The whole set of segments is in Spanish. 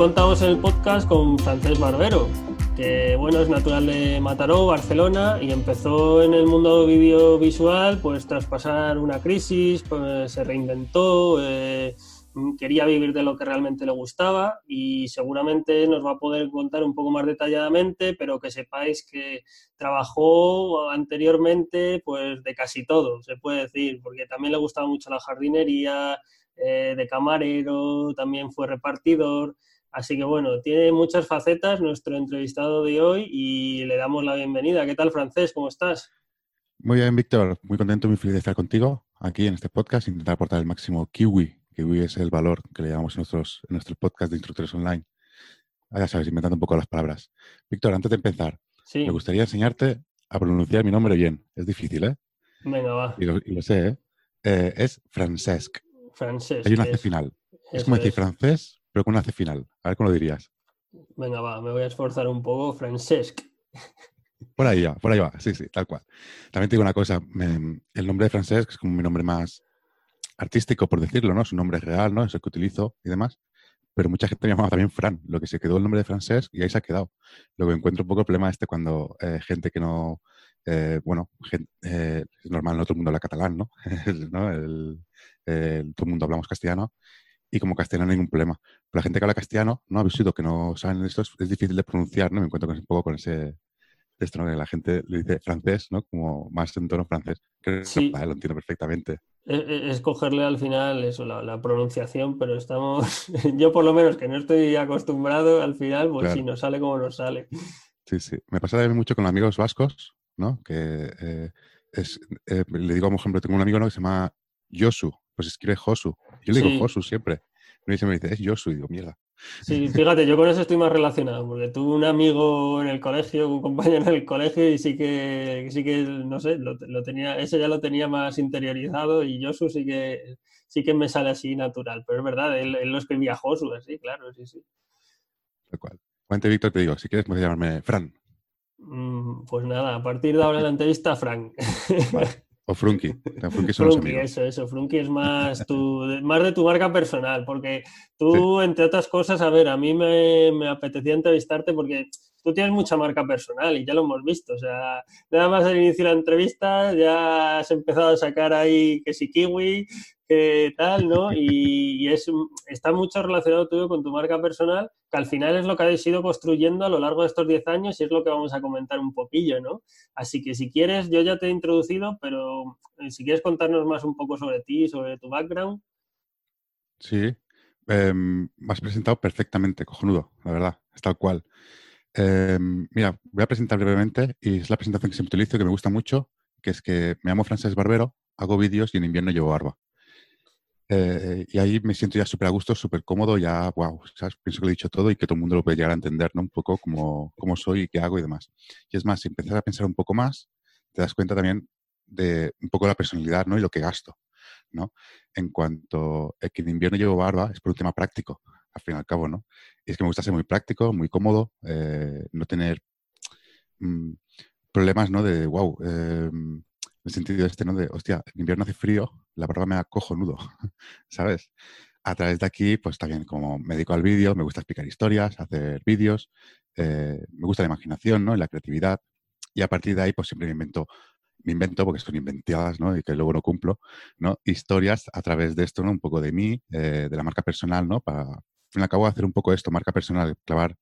Contamos en el podcast con Francés Barbero, que bueno, es natural de Mataró, Barcelona, y empezó en el mundo audiovisual, pues tras pasar una crisis, pues se reinventó, eh, quería vivir de lo que realmente le gustaba y seguramente nos va a poder contar un poco más detalladamente, pero que sepáis que trabajó anteriormente pues de casi todo, se puede decir, porque también le gustaba mucho la jardinería, eh, de camarero, también fue repartidor. Así que bueno, tiene muchas facetas nuestro entrevistado de hoy y le damos la bienvenida. ¿Qué tal, Francés? ¿Cómo estás? Muy bien, Víctor. Muy contento, muy feliz de estar contigo aquí en este podcast, intentar aportar el máximo kiwi Kiwi es el valor que le llamamos en nuestros, en nuestros podcast de instructores online. Ah, ya sabes, inventando un poco las palabras. Víctor, antes de empezar, me gustaría enseñarte a pronunciar mi nombre bien. Es difícil, ¿eh? Venga, va. Y lo, sé, ¿eh? ¿eh? Es Francesc. Francesc. Hay una C final. Es como decir francés, pero con una C final. A ver cómo lo dirías. Venga, va, me voy a esforzar un poco. Francesc. Por ahí va, por ahí va. Sí, sí, tal cual. También te digo una cosa. el nombre de Francesc es como mi nombre más artístico, por decirlo, ¿no? Su nombre es real, ¿no? Es el que utilizo y demás. Pero mucha gente me llamaba también Fran, lo que se quedó el nombre de francés y ahí se ha quedado. Lo que encuentro un poco el problema este cuando eh, gente que no, eh, bueno, eh, es normal, no todo el mundo habla catalán, ¿no? todo el mundo hablamos castellano y como castellano no hay ningún problema. Pero la gente que habla castellano, ¿no? Ha visto que no saben esto, es, difícil de pronunciar, ¿no? Me encuentro con, un poco con ese, esto, ¿no? Que la gente le dice francés, ¿no? Como más en tono francés. Que sí. lo entiendo perfectamente. Es, cogerle al final eso, la, pronunciación, pero estamos, yo por lo menos que no estoy acostumbrado, al final, pues si nos sale como nos sale. Sí, sí. Me pasa también mucho con amigos vascos, ¿no? Que eh, es, eh, le digo, por ejemplo, tengo un amigo ¿no? que se llama Yosu, pues escribe Josu. Yo le digo Josu siempre. Me dice, me dice, es Yosu, y digo, mierda. Sí, fíjate, yo con eso estoy más relacionado, porque tuve un amigo en el colegio, un compañero en el colegio, y sí que, sí que no sé, lo, tenía, ese ya lo tenía más interiorizado, y Josu sí que, sí que me sale así natural, pero es verdad, él, lo escribía Josu, así, claro, sí, sí. Tal cual. Víctor, te digo, si quieres puedes llamarme Fran. Mm, pues nada, a partir de ahora la entrevista, Fran. O Frunky. Frunky, eso, eso. Frunky es más, tu, más de tu marca personal, porque tú, entre otras cosas, a ver, a mí me, me, apetecía entrevistarte porque tú tienes mucha marca personal y ya lo hemos visto. O sea, nada más al inicio de la entrevista ya has empezado a sacar ahí que si kiwi, que tal, ¿no? Y, es, está mucho relacionado todo con tu marca personal, que al final es lo que habéis ido construyendo a lo largo de estos 10 años y es lo que vamos a comentar un poquillo, ¿no? Así que si quieres, yo ya te he introducido, pero eh, si quieres contarnos más un poco sobre ti, sobre tu background. Sí, em, me has presentado perfectamente, cojonudo, la verdad, es tal cual. Em, mira, voy a presentar brevemente y es la presentación que se utilizo que me gusta mucho, que es que me llamo Francés Barbero, hago vídeos y en invierno llevo barba. Eh, y ahí me siento ya súper a gusto, súper cómodo, ya, wow, ¿sabes? pienso que lo he dicho todo y que todo el mundo lo puede llegar a entender, ¿no? Un poco cómo, cómo soy y qué hago y demás. Y es más, si empiezas a pensar un poco más, te das cuenta también de un poco la personalidad, ¿no? Y lo que gasto, ¿no? En cuanto a que en invierno llevo barba, es por un tema práctico, al fin y al cabo, ¿no? Es que me gusta ser muy práctico, muy cómodo, eh, no tener mm, problemas, ¿no? De, wow, en el sentido este, ¿no? De, hostia, en invierno hace frío, la barba me acojo nudo, ¿sabes? A través de aquí, pues también como me dedico al vídeo, me gusta explicar historias, hacer vídeos, eh, me gusta la imaginación, ¿no? Y la creatividad. Y a partir de ahí, pues siempre me invento, me invento, porque son inventadas, ¿no? Y que luego no cumplo, ¿no? Historias a través de esto, ¿no? Un poco de mí, eh, de la marca personal, ¿no? Para, fin y al cabo, hacer un poco esto, marca personal, clavar.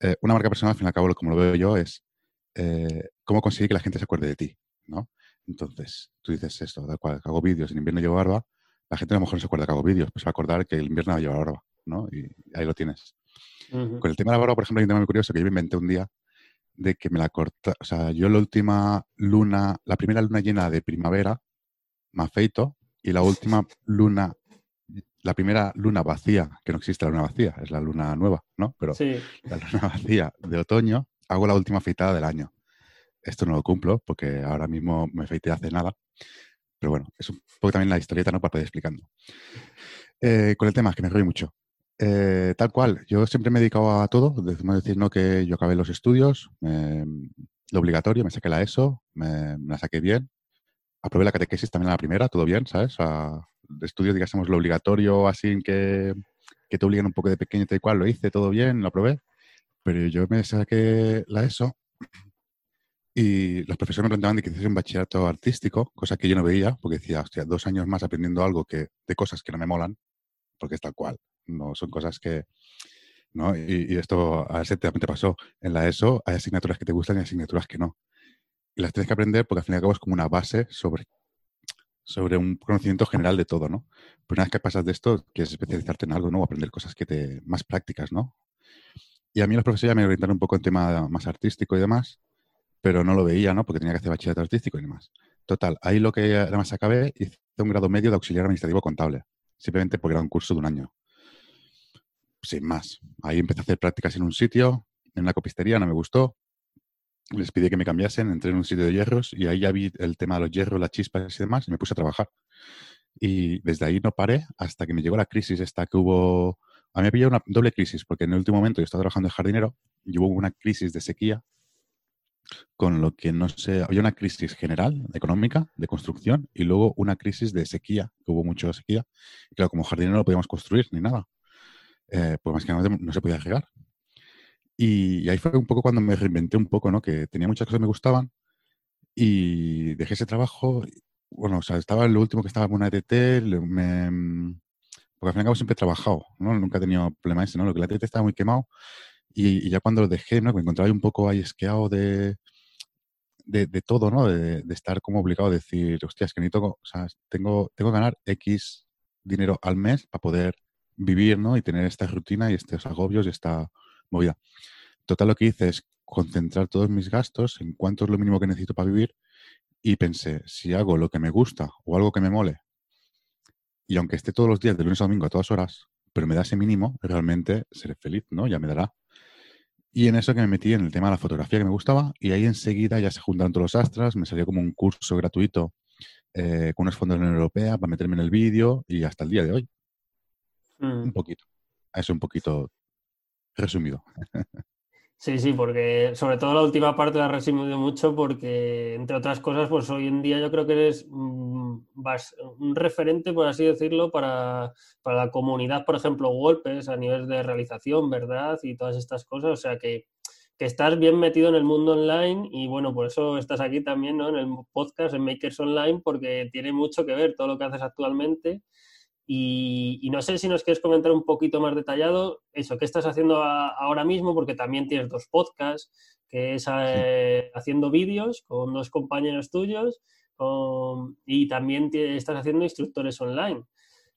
Eh, una marca personal, al fin y al cabo, como lo veo yo, es cómo conseguir que la gente se acuerde de ti, ¿no? Entonces, tú dices esto, da cual, hago vídeos, en invierno llevo barba, la gente a lo mejor no se acuerda que hago vídeos, pues va a acordar que el invierno lleva barba, ¿no? Y ahí lo tienes. Con el tema de la barba, por ejemplo, hay un tema muy curioso que yo me inventé un día de que me la corta, o sea, yo la última luna, la primera luna llena de primavera, me afeito y la última luna, la primera luna vacía, que no existe la luna vacía, es la luna nueva, ¿no? Pero la luna vacía de otoño, hago la última afeitada del año. Esto no lo cumplo porque ahora mismo me afeité hace nada. Pero bueno, es un poco también la historieta, ¿no? Para poder explicando. Eh, con el tema, que me río mucho. Eh, tal cual, yo siempre me he dedicado a todo. Decimos decir, ¿no? Que yo acabé los estudios, lo obligatorio, me saqué la ESO, me, la saqué bien. Aprobé la catequesis también a la primera, todo bien, ¿sabes? Estudios, digamos, lo obligatorio, así que que te obligan un poco de pequeño, tal cual, lo hice, todo bien, lo aprobé, pero yo me saqué la ESO y los profesores me preguntaban de que hiciese un bachillerato artístico, cosa que yo no veía, porque decía, hostia, dos años más aprendiendo algo que, de cosas que no me molan, porque es tal cual, no son cosas que... ¿no? Y, esto a ese te pasó. En la ESO hay asignaturas que te gustan y asignaturas que no. Y las tienes que aprender porque al fin y al cabo es como una base sobre, sobre un conocimiento general de todo, ¿no? Pero una vez que pasas de esto, quieres especializarte en algo, ¿no? O aprender cosas que te... más prácticas, ¿no? Y a mí los profesores ya me orientaron un poco en tema más artístico y demás pero no lo veía, ¿no? Porque tenía que hacer bachillerato artístico y demás. Total, ahí lo que además acabé, hice un grado medio de auxiliar administrativo contable, simplemente porque era un curso de un año. Sin más. Ahí empecé a hacer prácticas en un sitio, en una copistería, no me gustó. Les pedí que me cambiasen, entré en un sitio de hierros y ahí ya vi el tema de los hierros, las chispas y demás, y me puse a trabajar. Y desde ahí no paré hasta que me llegó la crisis esta que hubo. A mí me pilló una doble crisis, porque en el último momento yo estaba trabajando de jardinero y hubo una crisis de sequía con lo que no sé, había una crisis general económica de construcción y luego una crisis de sequía, que hubo mucha sequía. Y claro, como jardinero no podíamos construir ni nada, eh, pues más que nada no se podía regar. Y, ahí fue un poco cuando me reinventé un poco, ¿no? Que tenía muchas cosas que me gustaban y dejé ese trabajo. Bueno, o sea, estaba lo último que estaba en una ETT, me, porque al fin y siempre he trabajado, ¿no? Nunca he tenido problemas ¿no? Lo que la ETT estaba muy quemado y, ya cuando lo dejé, ¿no? Me encontraba un poco ahí esqueado de, de, todo, ¿no? De, estar como obligado a decir, hostias, que necesito, o sea, tengo, tengo que ganar X dinero al mes para poder vivir, ¿no? Y tener esta rutina y estos agobios y esta movida. Total, lo que hice es concentrar todos mis gastos en cuánto es lo mínimo que necesito para vivir y pensé, si hago lo que me gusta o algo que me mole, y aunque esté todos los días, de lunes a domingo, a todas horas, pero me da ese mínimo, realmente seré feliz, ¿no? Ya me dará. Y en eso que me metí en el tema de la fotografía que me gustaba y ahí enseguida ya se juntaron todos los astras, me salió como un curso gratuito eh, con unos fondos de la Unión Europea para meterme en el vídeo y hasta el día de hoy. Un mm. poquito. Eso un poquito resumido. Sí, sí, porque sobre todo la última parte la he resumido mucho porque, entre otras cosas, pues hoy en día yo creo que eres mm, un referente, por así decirlo, para, la comunidad, por ejemplo, golpes a nivel de realización, ¿verdad? Y todas estas cosas. O sea que, que estás bien metido en el mundo online y bueno, por eso estás aquí también, ¿no? En el podcast, en Makers Online, porque tiene mucho que ver todo lo que haces actualmente y, no sé si nos quieres comentar un poquito más detallado eso, qué estás haciendo ahora mismo, porque también tienes dos podcasts, que es eh, haciendo vídeos con dos compañeros tuyos y también estás haciendo instructores online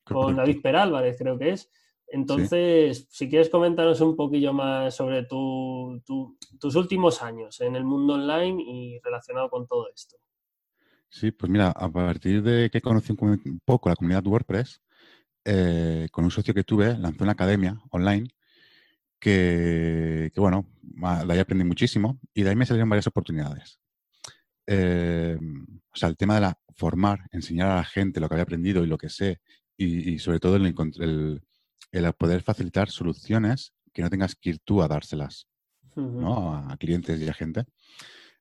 con David Perálvarez, creo que es. Entonces, si quieres comentarnos un poquillo más sobre tus últimos años en el mundo online y relacionado con todo esto. Sí, pues mira, a partir de que conocí un poco la comunidad WordPress, eh, con un socio que tuve, lanzó una academia online que, bueno, de ahí aprendí muchísimo y de ahí me salieron varias oportunidades. Eh, o sea, el tema de la formar, enseñar a la gente lo que había aprendido y lo que sé, y, sobre todo el, el, poder facilitar soluciones que no tengas que ir tú a dárselas ¿no? a clientes y a gente.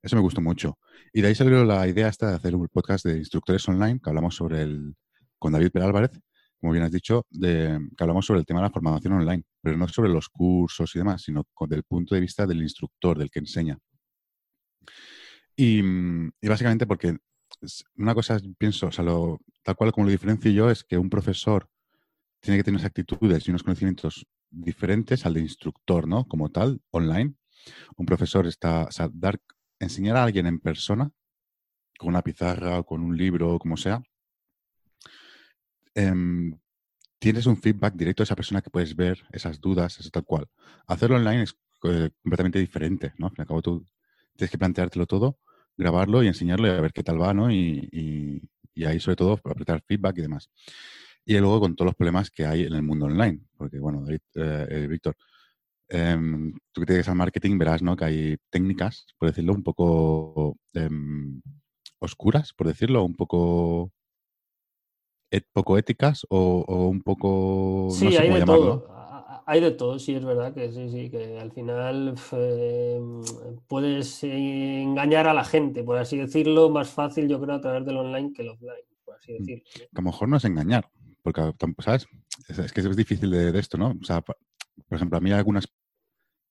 Eso me gustó mucho. Y de ahí salió la idea esta de hacer un podcast de instructores online que hablamos sobre el, con David Perálvarez, como bien has dicho, que hablamos sobre el tema de la formación online, pero no sobre los cursos y demás, sino desde el punto de vista del instructor, del que enseña. Y, básicamente porque una cosa pienso, o sea, tal cual como lo diferencio yo, es que un profesor tiene que tener unas actitudes y unos conocimientos diferentes al de instructor, ¿no? Como tal, online. Un profesor está, o dar, enseñar a alguien en persona, con una pizarra o con un libro o como sea, Em, tienes un feedback directo de esa persona que puedes ver esas dudas, eso tal cual. Hacerlo online es eh, completamente diferente, ¿no? Al y cabo tú tienes que planteártelo todo, grabarlo y enseñarlo y a ver qué tal va, ¿no? Y, ahí sobre todo apretar feedback y demás. Y luego con todos los problemas que hay en el mundo online, porque bueno, eh, eh, Víctor, em, tú que te dedicas al marketing verás, ¿no? Que hay técnicas, por decirlo, un poco em, oscuras, por decirlo, un poco poco éticas o, un poco... Sí, hay de todo. Hay de todo, sí, es verdad que sí, sí, que al final em, puedes engañar a la gente, por así decirlo, más fácil yo creo a través del online que el offline, por así mm. decirlo. A lo mejor no es engañar, porque, ¿sabes? es, que es difícil de, esto, ¿no? O sea, por ejemplo, a mí hay algunas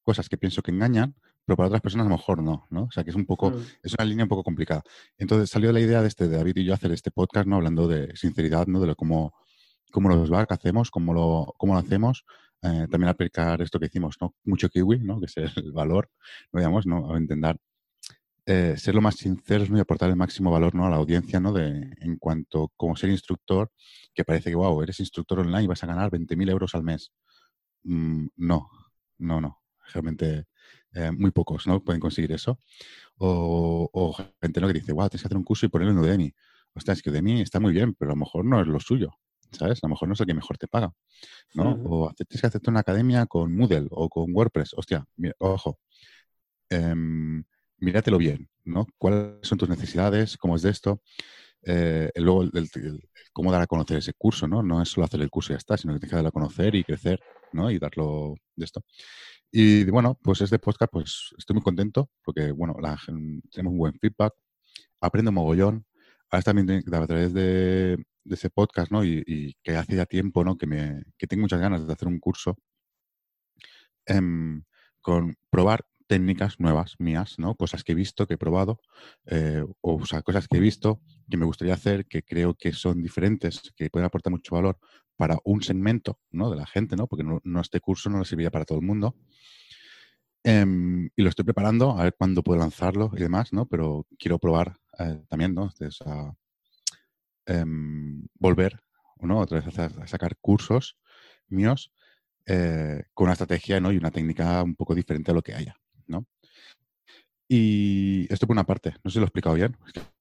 cosas que pienso que engañan, pero para otras personas a lo mejor no, ¿no? O sea, que es un poco, mm. es una línea un poco complicada. Entonces salió la idea de este, de David y yo hacer este podcast, ¿no? Hablando de sinceridad, ¿no? De lo, cómo, cómo nos va, qué hacemos, cómo lo, cómo lo hacemos. Eh, también aplicar esto que hicimos, ¿no? Mucho kiwi, ¿no? Que es el valor, ¿no? digamos, ¿no? A intentar eh, ser lo más sinceros ¿no? y aportar el máximo valor ¿no? a la audiencia ¿no? de, en cuanto como ser instructor, que parece que, wow, eres instructor online y vas a ganar 20.000 euros al mes. Mm, no, no, no. Realmente eh, muy pocos ¿no? pueden conseguir eso. O, gente ¿no? que dice, wow, tienes que hacer un curso y ponerlo en Udemy. Hostia, es que Udemy está muy bien, pero a lo mejor no es lo suyo. ¿Sabes? A lo mejor no es el que mejor te paga. ¿no? O tienes que hacerte una academia con Moodle o con WordPress. Hostia, ojo. Em, míratelo bien, ¿no? ¿Cuáles son tus necesidades? ¿Cómo es de esto? Eh, luego, el, cómo dar a conocer ese curso, ¿no? No es solo hacer el curso y ya está, sino que tienes que darlo a conocer y crecer, ¿no? Y darlo de esto. Y bueno, pues este podcast, pues estoy muy contento porque, bueno, tenemos un buen feedback, aprendo mogollón. Ahora también a través de, ese podcast, ¿no? Y, que hace ya tiempo, ¿no? Que, me, que tengo muchas ganas de hacer un curso em, con probar técnicas nuevas mías, ¿no? Cosas que he visto, que he probado, eh, o, sea, cosas que he visto que me gustaría hacer, que creo que son diferentes, que pueden aportar mucho valor para un segmento, ¿no? De la gente, ¿no? Porque no, este curso no le serviría para todo el mundo. Em, y lo estoy preparando, a ver cuándo puedo lanzarlo y demás, ¿no? Pero quiero probar eh, también, ¿no? Em, volver, ¿no? Otra vez a, sacar cursos míos eh, con una estrategia ¿no? y una técnica un poco diferente a lo que haya. Y esto por una parte, no sé si lo he explicado bien.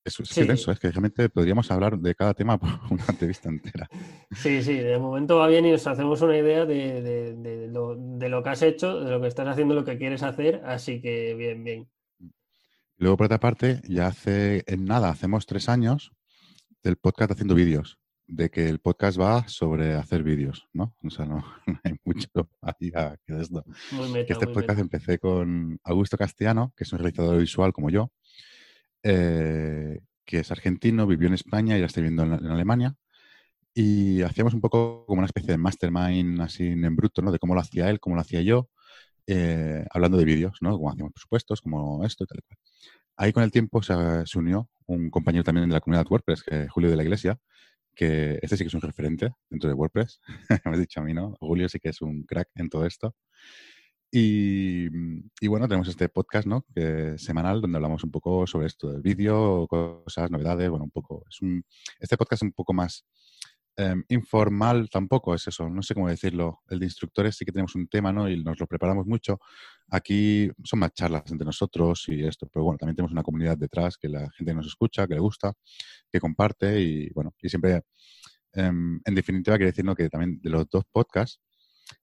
Es, es, es que realmente podríamos hablar de cada tema por una entrevista entera. Sí, sí, de momento va bien y nos hacemos una idea de, lo, que has hecho, de lo que estás haciendo, lo que quieres hacer, así que bien, bien. Luego, por otra parte, ya hace en nada, hacemos tres años del podcast haciendo vídeos de que el podcast va sobre hacer vídeos, ¿no? O sea, no, hay mucho ahí que de esto. que este podcast empecé con Augusto Castellano, que es un realizador visual como yo, eh, que es argentino, vivió en España y ya está viviendo en, Alemania. Y hacíamos un poco como una especie de mastermind así en bruto, ¿no? De cómo lo hacía él, cómo lo hacía yo, eh, hablando de vídeos, ¿no? Cómo hacíamos presupuestos, como esto y tal y cual. Ahí con el tiempo se, se unió un compañero también de la comunidad WordPress, que es Julio de la Iglesia, que este sí que es un referente dentro de WordPress. Me has dicho a mí, ¿no? Julio sí que es un crack en todo esto. Y, bueno, tenemos este podcast, ¿no? Semanal, donde hablamos un poco sobre esto del vídeo, cosas, novedades, bueno, un poco. Este podcast es un poco más Em, informal tampoco es eso, no sé cómo decirlo. El de instructores sí que tenemos un tema, ¿no? Y nos lo preparamos mucho. Aquí son más charlas entre nosotros y esto, pero bueno, también tenemos una comunidad detrás que la gente nos escucha, que le gusta, que comparte y bueno, y siempre, em, en definitiva, quiero decir que también de los dos podcasts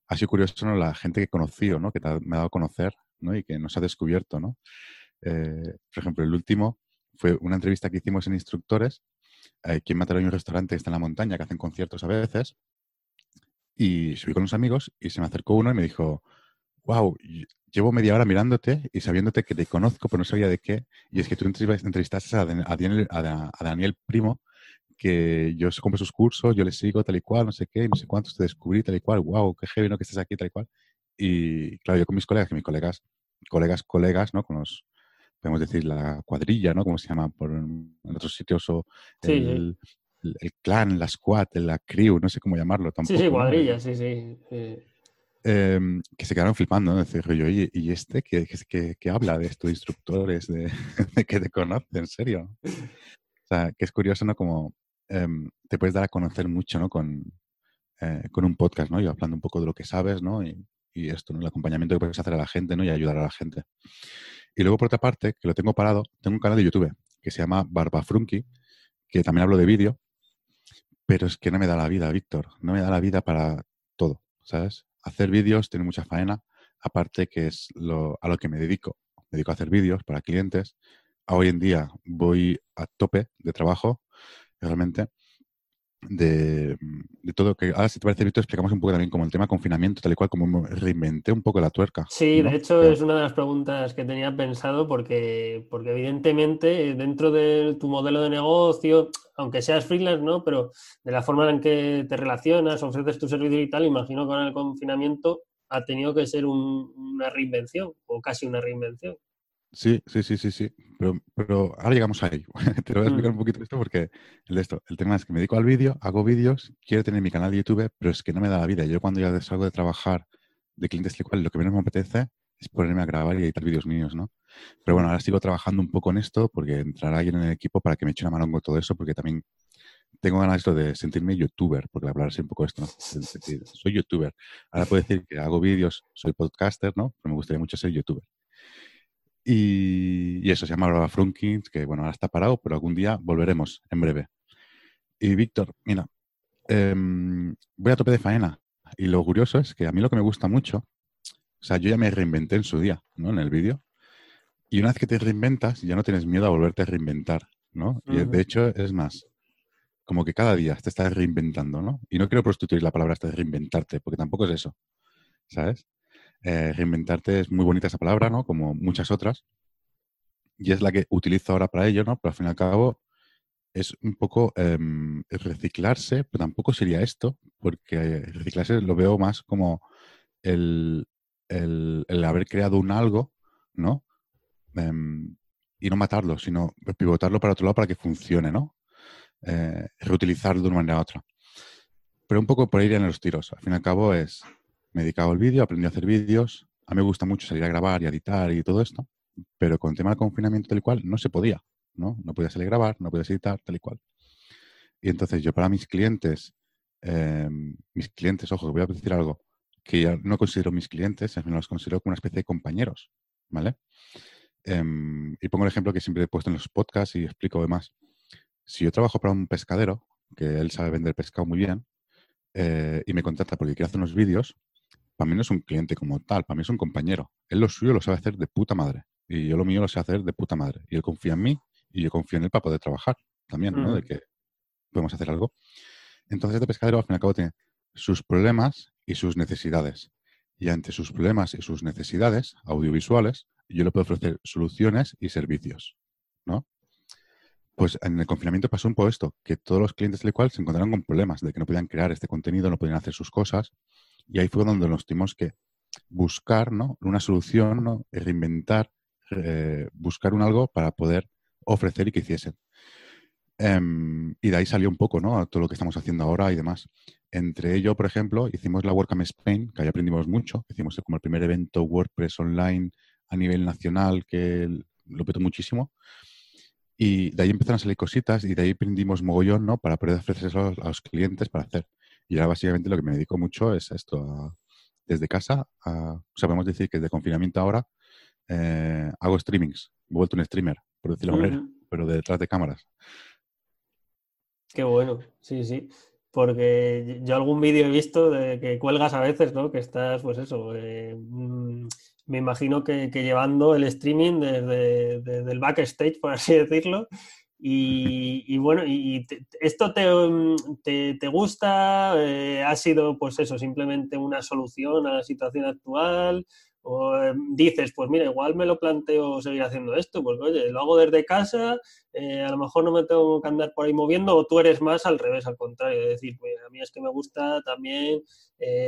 ha sido curioso ¿no? la gente que he conocido, ¿no? Que me ha dado a conocer, ¿no? Y que nos ha descubierto, ¿no? Eh, por ejemplo, el último fue una entrevista que hicimos en Instructores Aquí en Mataró hay un restaurante que está en la montaña, que hacen conciertos a veces. Y subí con unos amigos y se me acercó uno y me dijo, wow, llevo media hora mirándote y sabiéndote que te conozco, pero no sabía de qué. Y es que tú entrevistaste a, Daniel, a, Daniel Primo, que yo compro sus cursos, yo le sigo tal y cual, no sé qué, no sé cuántos te descubrí tal y cual, wow, qué heavy. Que estés aquí tal y cual. Y claro, yo con mis colegas, que mis colegas, colegas, colegas, ¿no? Con los, podemos decir, la cuadrilla, ¿no? Como se llama por, en otros sitios, o el, clan, la squad, la crew, no sé cómo llamarlo tampoco. Sí, sí, cuadrilla, sí, sí. Em, que se quedaron flipando, ¿no? Decir, yo, oye, ¿y este que, que, habla de estos instructores, de, que te conoce, en serio? O sea, que es curioso, ¿no? Como em, te puedes dar a conocer mucho, ¿no? Con, eh, con un podcast, ¿no? Y hablando un poco de lo que sabes, ¿no? Y, y esto, ¿no? El acompañamiento que puedes hacer a la gente, ¿no? Y ayudar a la gente. Y luego, por otra parte, que lo tengo parado, tengo un canal de YouTube que se llama Barbafrunky, que también hablo de vídeo, pero es que no me da la vida, Víctor. No me da la vida para todo, ¿sabes? Hacer vídeos tiene mucha faena, aparte que es lo, a lo que me dedico. Me dedico a hacer vídeos para clientes. Hoy en día voy a tope de trabajo, realmente. De, de todo que ahora si te parece Víctor explicamos un poco también como el tema confinamiento tal y cual como reinventé un poco la tuerca Sí, ¿no? de hecho Que- es una de las preguntas que tenía pensado porque, porque evidentemente eh, dentro de tu modelo de negocio, aunque seas freelance, ¿no? Pero de la forma en que te relacionas, ofreces tu servicio y tal, imagino que ahora el confinamiento ha tenido que ser un- una reinvención o casi una reinvención. Sí, sí, sí, sí, sí. Pero, pero ahora llegamos ahí. Te lo voy a explicar Mm. un poquito esto porque el, esto, el tema es que me dedico al vídeo, hago vídeos, quiero tener mi canal de YouTube, pero es que no me da la vida. Yo cuando ya salgo de trabajar de clientes cual, lo que menos me apetece es ponerme a grabar y editar vídeos míos, ¿no? Pero bueno, ahora sigo trabajando un poco en esto porque entrará alguien en el equipo para que me eche una mano con todo eso porque también tengo ganas esto de sentirme youtuber, porque hablar así un poco esto, ¿no? Soy youtuber. Ahora puedo decir que hago vídeos, soy podcaster, ¿no? Pero me gustaría mucho ser youtuber. Y, y eso se llama Brava Frunkins, que bueno, ahora está parado, pero algún día volveremos en breve. Y Víctor, mira, em, voy a tope de faena. Y lo curioso es que a mí lo que me gusta mucho, o sea, yo ya me reinventé en su día, ¿no? En el vídeo. Y una vez que te reinventas, ya no tienes miedo a volverte a reinventar, ¿no? Y de hecho, es más, como que cada día te estás reinventando, ¿no? Y no quiero prostituir la palabra de reinventarte, porque tampoco es eso, ¿sabes? Eh, reinventarte es muy bonita esa palabra, ¿no? Como muchas otras. Y es la que utilizo ahora para ello, ¿no? Pero al fin y al cabo es un poco em, reciclarse, pero tampoco sería esto, porque reciclarse lo veo más como el, el- el haber creado un algo, ¿no? Em, y no matarlo, sino pivotarlo para otro lado para que funcione, ¿no? Eh, reutilizarlo de una manera u otra. Pero un poco por ir en los tiros. Al fin y al cabo es, me he dedicado al vídeo, aprendí a hacer vídeos. A mí me gusta mucho salir a grabar y editar y todo esto, pero con el tema del confinamiento tal y cual no se podía, ¿no? No podía salir a grabar, no podías editar tal y cual. Y entonces yo para mis clientes, eh, mis clientes, ojo, voy a decir algo, que ya no considero mis clientes, sino los considero como una especie de compañeros, ¿vale? Em, y pongo el ejemplo que siempre he puesto en los podcasts y explico demás. Si yo trabajo para un pescadero, que él sabe vender pescado muy bien, eh, y me contrata porque quiere hacer unos vídeos, para mí no es un cliente como tal, para mí es un compañero. Él lo suyo lo sabe hacer de puta madre. Y yo lo mío lo sé hacer de puta madre. Y él confía en mí y yo confío en él para poder trabajar también, ¿no? De Ujú. que podemos hacer algo. Entonces, este pescadero al fin y al cabo tiene sus problemas y sus necesidades. Y ante sus problemas y sus necesidades audiovisuales, yo le puedo ofrecer soluciones y servicios, ¿no? Pues en el confinamiento pasó un poco esto, que todos los clientes del cual se encontraron con problemas de que no podían crear este contenido, no podían hacer sus cosas. Y ahí fue donde nos tuvimos que buscar ¿no? una solución, ¿no? reinventar, eh, buscar un algo para poder ofrecer y que hiciesen. Em, y de ahí salió un poco, ¿no? Todo lo que estamos haciendo ahora y demás. Entre ello, por ejemplo, hicimos la WordCamp Spain, que ahí aprendimos mucho. Hicimos como el primer evento WordPress online a nivel nacional, que lo petó muchísimo. Y de ahí empezaron a salir cositas y de ahí aprendimos mogollón, ¿no? Para poder ofrecerlo a los clientes para hacer. Y ahora básicamente lo que me dedico mucho es a esto, a- desde casa, a, o sea, podemos decir que desde confinamiento ahora eh, hago streamings, me he vuelto un streamer, por decirlo de manera, Ujú. pero de detrás de cámaras. Qué bueno, sí, sí. Porque yo algún vídeo he visto de que cuelgas a veces, ¿no? Que estás, pues eso, eh, mm, me imagino que, que llevando el streaming desde, desde el backstage, por así decirlo. Y, bueno, y esto te, mm, te, te gusta, Eh, ha sido, pues eso, simplemente una solución a la situación actual. O eh, dices, pues mira, igual me lo planteo seguir haciendo esto, porque oye, lo hago desde casa, eh, a lo mejor no me tengo que andar por ahí moviendo, o tú eres más al revés, al contrario, de decir, "Mira, a mí es que me gusta también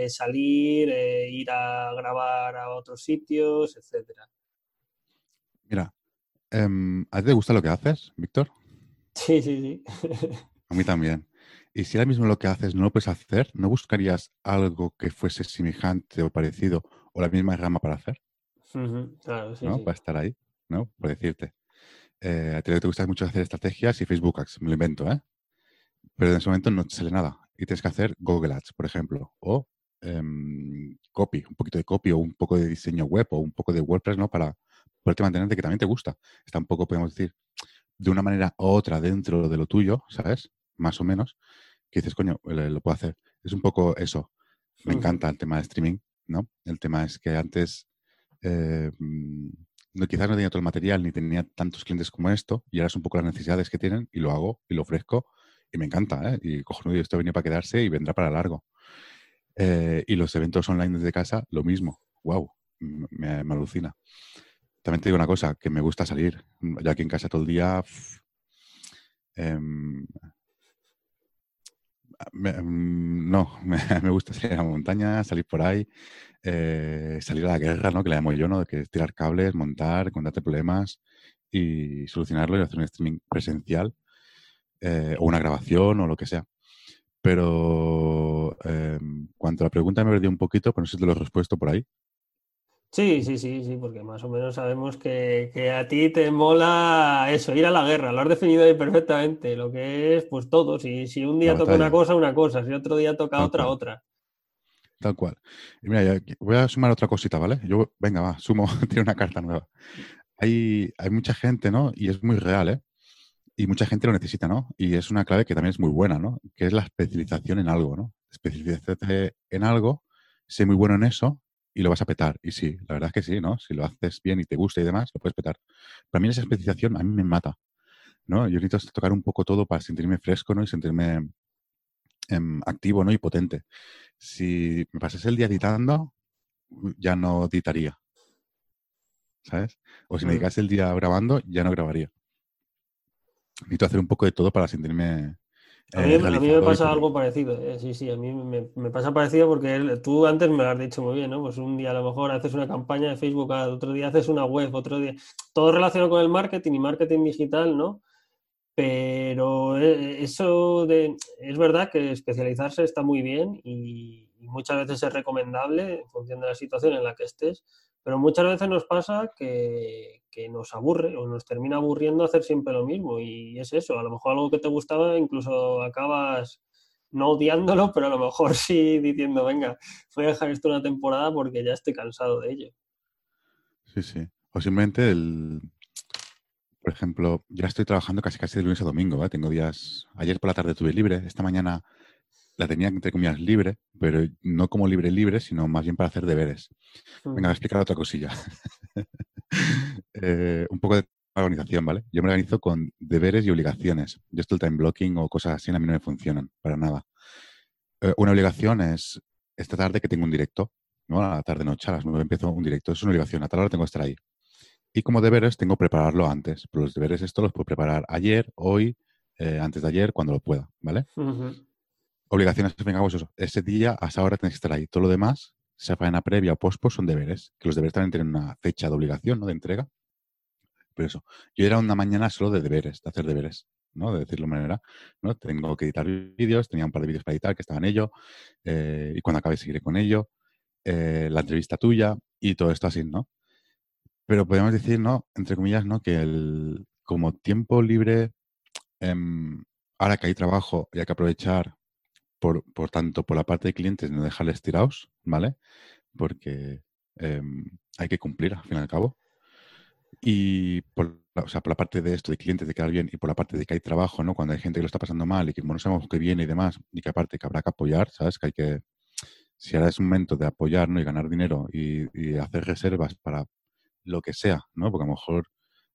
salir, ir a grabar a otros sitios, etcétera. Mira, em, ¿a ti te gusta lo que haces, Víctor? Sí, sí, sí. A mí también. Y si ahora mismo lo que haces no lo puedes hacer, ¿no buscarías algo que fuese semejante o parecido o la misma rama para hacer? Claro, sí, ¿no? sí. Para estar ahí, ¿no? Por decirte. Eh, a ti te gusta mucho hacer estrategias y Facebook Ads, me lo invento, ¿eh? Pero en ese momento no te sale nada. Y tienes que hacer Google Ads, por ejemplo, o em, copy, un poquito de copy o un poco de diseño web o un poco de WordPress, ¿no? Para poderte mantener de que también te gusta. Está un poco, podemos decir, de una manera u otra dentro de lo tuyo, ¿sabes? Más o menos, que dices, coño, lo, lo puedo hacer. Es un poco eso. Me encanta el tema de streaming, ¿no? El tema es que antes eh, mm, no, quizás no tenía todo el material ni tenía tantos clientes como esto y ahora es un poco las necesidades que tienen y lo hago y lo ofrezco y me encanta, ¿eh? Y cojonudo, esto venido para quedarse y vendrá para largo. Eh, y los eventos online desde casa, lo mismo. ¡Wow! Me, alucina. También digo una cosa, que me gusta salir. Ya aquí en casa todo el día... Em, mm, no, me, gusta salir a la montaña, salir por ahí, eh, salir a la guerra, ¿no? Que le llamo yo, ¿no? Que tirar cables, montar, contarte problemas y solucionarlo y hacer un streaming presencial eh, o una grabación o lo que sea. Pero eh, cuanto a la pregunta me perdido un poquito, pero no sé si te lo he respuesto por ahí. Sí, sí, sí, sí, porque más o menos sabemos que, a ti te mola eso, ir a la guerra, lo has definido ahí perfectamente, lo que es pues todo, si, si un día toca una cosa, una cosa, si otro día toca otra, otra. Tal cual. Y mira, voy a sumar otra cosita, ¿vale? Yo, venga, va, sumo, tiene una carta nueva. Hay, hay mucha gente, ¿no? Y es muy real, ¿eh? y mucha gente lo necesita, ¿no? Y es una clave que también es muy buena, ¿no? Que es la especialización en algo, ¿no? Especialízate en algo, sé muy bueno en eso y lo vas a petar. Y sí, la verdad es que sí, ¿no? Si lo haces bien y te gusta y demás, lo puedes petar. Para mí esa especialización a mí me mata, ¿no? Yo necesito tocar un poco todo para sentirme fresco, ¿no? Y sentirme em, activo, ¿no? Y potente. Si me pasas el día editando, ya no editaría. ¿Sabes? O si me mm. dedicas el día grabando, ya no grabaría necesito hacer un poco de todo para sentirme. A, mí, eh, me pasa algo parecido, eh, sí, sí, a mí me, pasa parecido porque tú antes me lo has dicho muy bien, ¿no? Pues un día a lo mejor haces una campaña de Facebook, otro día haces una web, otro día. Todo relacionado con el marketing y marketing digital, ¿no? Pero eh, eso de. Es verdad que especializarse está muy bien y muchas veces es recomendable en función de la situación en la que estés, pero muchas veces nos pasa que, nos aburre o nos termina aburriendo hacer siempre lo mismo. Y es eso, a lo mejor algo que te gustaba, incluso acabas no odiándolo, pero a lo mejor sí diciendo, venga, voy a dejar esto una temporada porque ya estoy cansado de ello. Sí, sí. O simplemente el, por ejemplo, ya estoy trabajando casi casi de lunes a domingo, Tengo días, ayer por la tarde tuve libre, esta mañana la tenía entre comillas libre, pero no como libre libre, sino más bien para hacer deberes. Venga, voy a mm. explicar otra cosilla. Eh, un poco de organización, ¿vale? Yo me organizo con deberes y obligaciones. Yo estoy el time blocking o cosas así a mí no me funcionan para nada. Eh, una obligación es esta tarde que tengo un directo, ¿no? A la tarde noche, a las nueve empiezo un directo. Es una obligación, a tal hora tengo que estar ahí. Y como deberes tengo que prepararlo antes. Pero los deberes esto los puedo preparar ayer, hoy, eh, antes de ayer, cuando lo pueda, ¿vale? Obligaciones, venga, pues eso, ese día a esa hora tienes que estar ahí. Todo lo demás, sea faena previa o post son deberes, que los deberes también tienen una fecha de obligación, ¿no? De entrega. Pero eso, yo era una mañana solo de deberes, de hacer deberes, ¿no? De decirlo de manera, ¿no? Tengo que editar vídeos, tenía un par de vídeos para editar que estaban en ello, eh, y cuando acabe seguiré con ello, eh, la entrevista tuya y todo esto así, ¿no? Pero podemos decir, ¿no? Entre comillas, ¿no? Que el, como tiempo libre, em, ahora que hay trabajo y hay que aprovechar por, por, tanto por la parte de clientes no dejarles tirados, ¿vale? Porque em, hay que cumplir al fin y al cabo. Y por, o sea, por la parte de esto, de clientes, de quedar bien, y por la parte de que hay trabajo, ¿no? Cuando hay gente que lo está pasando mal y que no sabemos qué viene y demás, y que aparte que habrá que apoyar, ¿sabes? Que hay que, si ahora es un momento de apoyar, ¿no? Y ganar dinero y, y hacer reservas para lo que sea, ¿no? Porque a lo mejor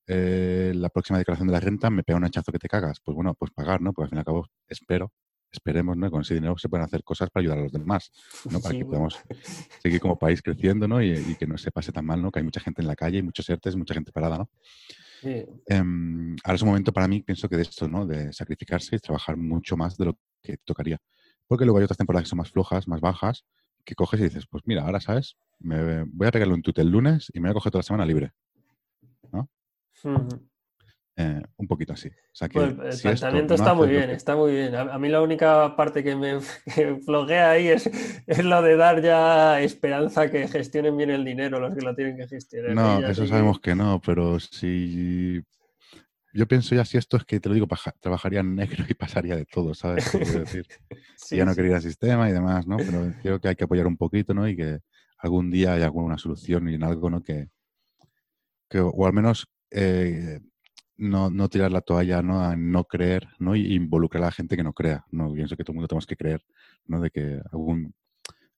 eh, la próxima declaración de la renta me pega un hachazo que te cagas. Pues bueno, pues pagar, ¿no? Porque al fin y al cabo espero esperemos, ¿no? Con ese dinero se pueden hacer cosas para ayudar a los demás, ¿no? Para que podamos seguir como país creciendo, ¿no? Y, que no se pase tan mal, ¿no? Que hay mucha gente en la calle, muchos ERTES, mucha gente parada, ¿no? Em, ahora es un momento para mí, pienso que de esto, ¿no? De sacrificarse y trabajar mucho más de lo que tocaría. Porque luego hay otras temporadas que son más flojas, más bajas, que coges y dices, pues mira, ahora, ¿sabes? Me voy a pegarle un tute el lunes y me voy a coger toda la semana libre, ¿no? Eh, un poquito así. pues, el planteamiento está muy bien, está muy bien. A, mí la única parte que me floguea ahí es, es, lo de dar ya esperanza que gestionen bien el dinero los que lo tienen que gestionar. No, eso sabemos que... no, pero si yo pienso ya si esto es que te lo digo, trabajaría en negro y pasaría de todo, ¿sabes? decir? ya no quería el sistema y demás, ¿no? Pero creo que hay que apoyar un poquito, ¿no? Y que algún día haya alguna solución y en algo, ¿no? Que, que o al menos eh, no, no tirar la toalla, ¿no? no creer, ¿no? Y involucrar a la gente que no crea, ¿no? Pienso que todo el mundo tenemos que creer, ¿no? De que algún,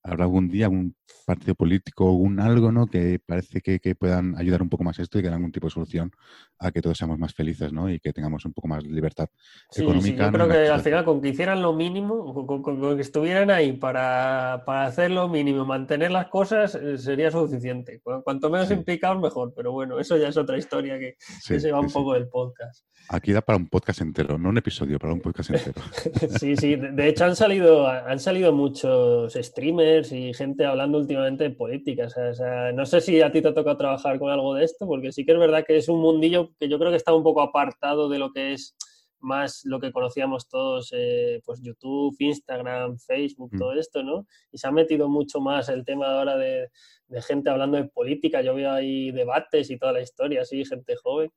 habrá algún día un partido político, un algo, ¿no? Que parece que, puedan ayudar un poco más esto y que den algún tipo de solución a que todos seamos más felices, ¿no? Y que tengamos un poco más de libertad económica. yo creo que al final con que hicieran lo mínimo, con, que estuvieran ahí para, hacer lo mínimo, mantener las cosas, eh, sería suficiente. Cuanto menos implicados, mejor. Pero bueno, eso ya es otra historia que, se va un poco del podcast. Aquí da para un podcast entero, no un episodio, para un podcast entero. sí, sí. De hecho, han salido, han salido muchos streamers y gente hablando últimamente de política. O sea, no sé si a ti te toca trabajar con algo de esto, porque sí que es verdad que es un mundillo que yo creo que está un poco apartado de lo que es más lo que conocíamos todos, eh, pues YouTube, Instagram, Facebook, mm. todo esto, ¿no? Y se ha metido mucho más el tema ahora de, de gente hablando de política. Yo veo ahí debates y toda la historia, así, gente joven.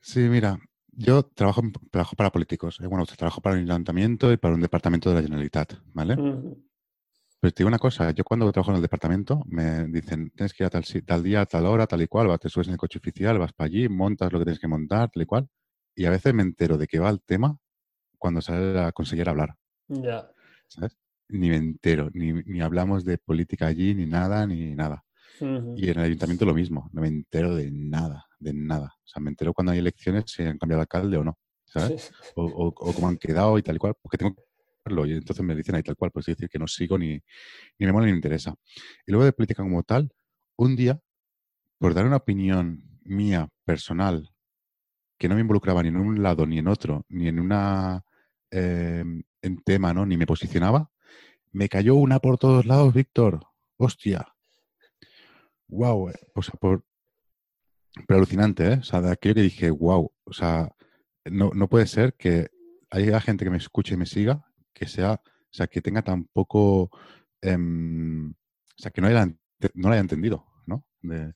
Sí, mira, yo trabajo, trabajo para políticos. Eh, bueno, trabajo para un ayuntamiento y para un departamento de la Generalitat, ¿vale? Pero te digo una cosa, yo cuando trabajo en el departamento me dicen, tienes que ir a tal, tal día, tal hora, tal y cual, vas, te subes en el coche oficial, vas para allí, montas lo que tienes que montar, tal y cual. Y a veces me entero de qué va el tema cuando sale a conseguir hablar. Ya. ¿Sabes? Ni me entero, ni, ni hablamos de política allí, ni nada, ni nada. Y en el ayuntamiento lo mismo, no me entero de nada, de nada. O sea, me entero cuando hay elecciones si han cambiado de alcalde o no, ¿sabes? O, o, cómo han quedado y tal y cual, porque tengo y entonces me dicen ahí tal cual, pues decir que no sigo ni, ni me mola ni me interesa. Y luego de política como tal, un día, por dar una opinión mía, personal, que no me involucraba ni en un lado ni en otro, ni en una em, en tema, ¿no? Ni me posicionaba, me cayó una por todos lados, Víctor. Hostia, wow, eh, o sea, por, pero alucinante, ¿eh? O sea, de aquello que dije, wow, o sea, no, no puede ser que haya gente que me escuche y me siga, que sea, o sea, que tenga tan poco, em, o sea, que no, haya, no lo haya entendido, ¿no? De,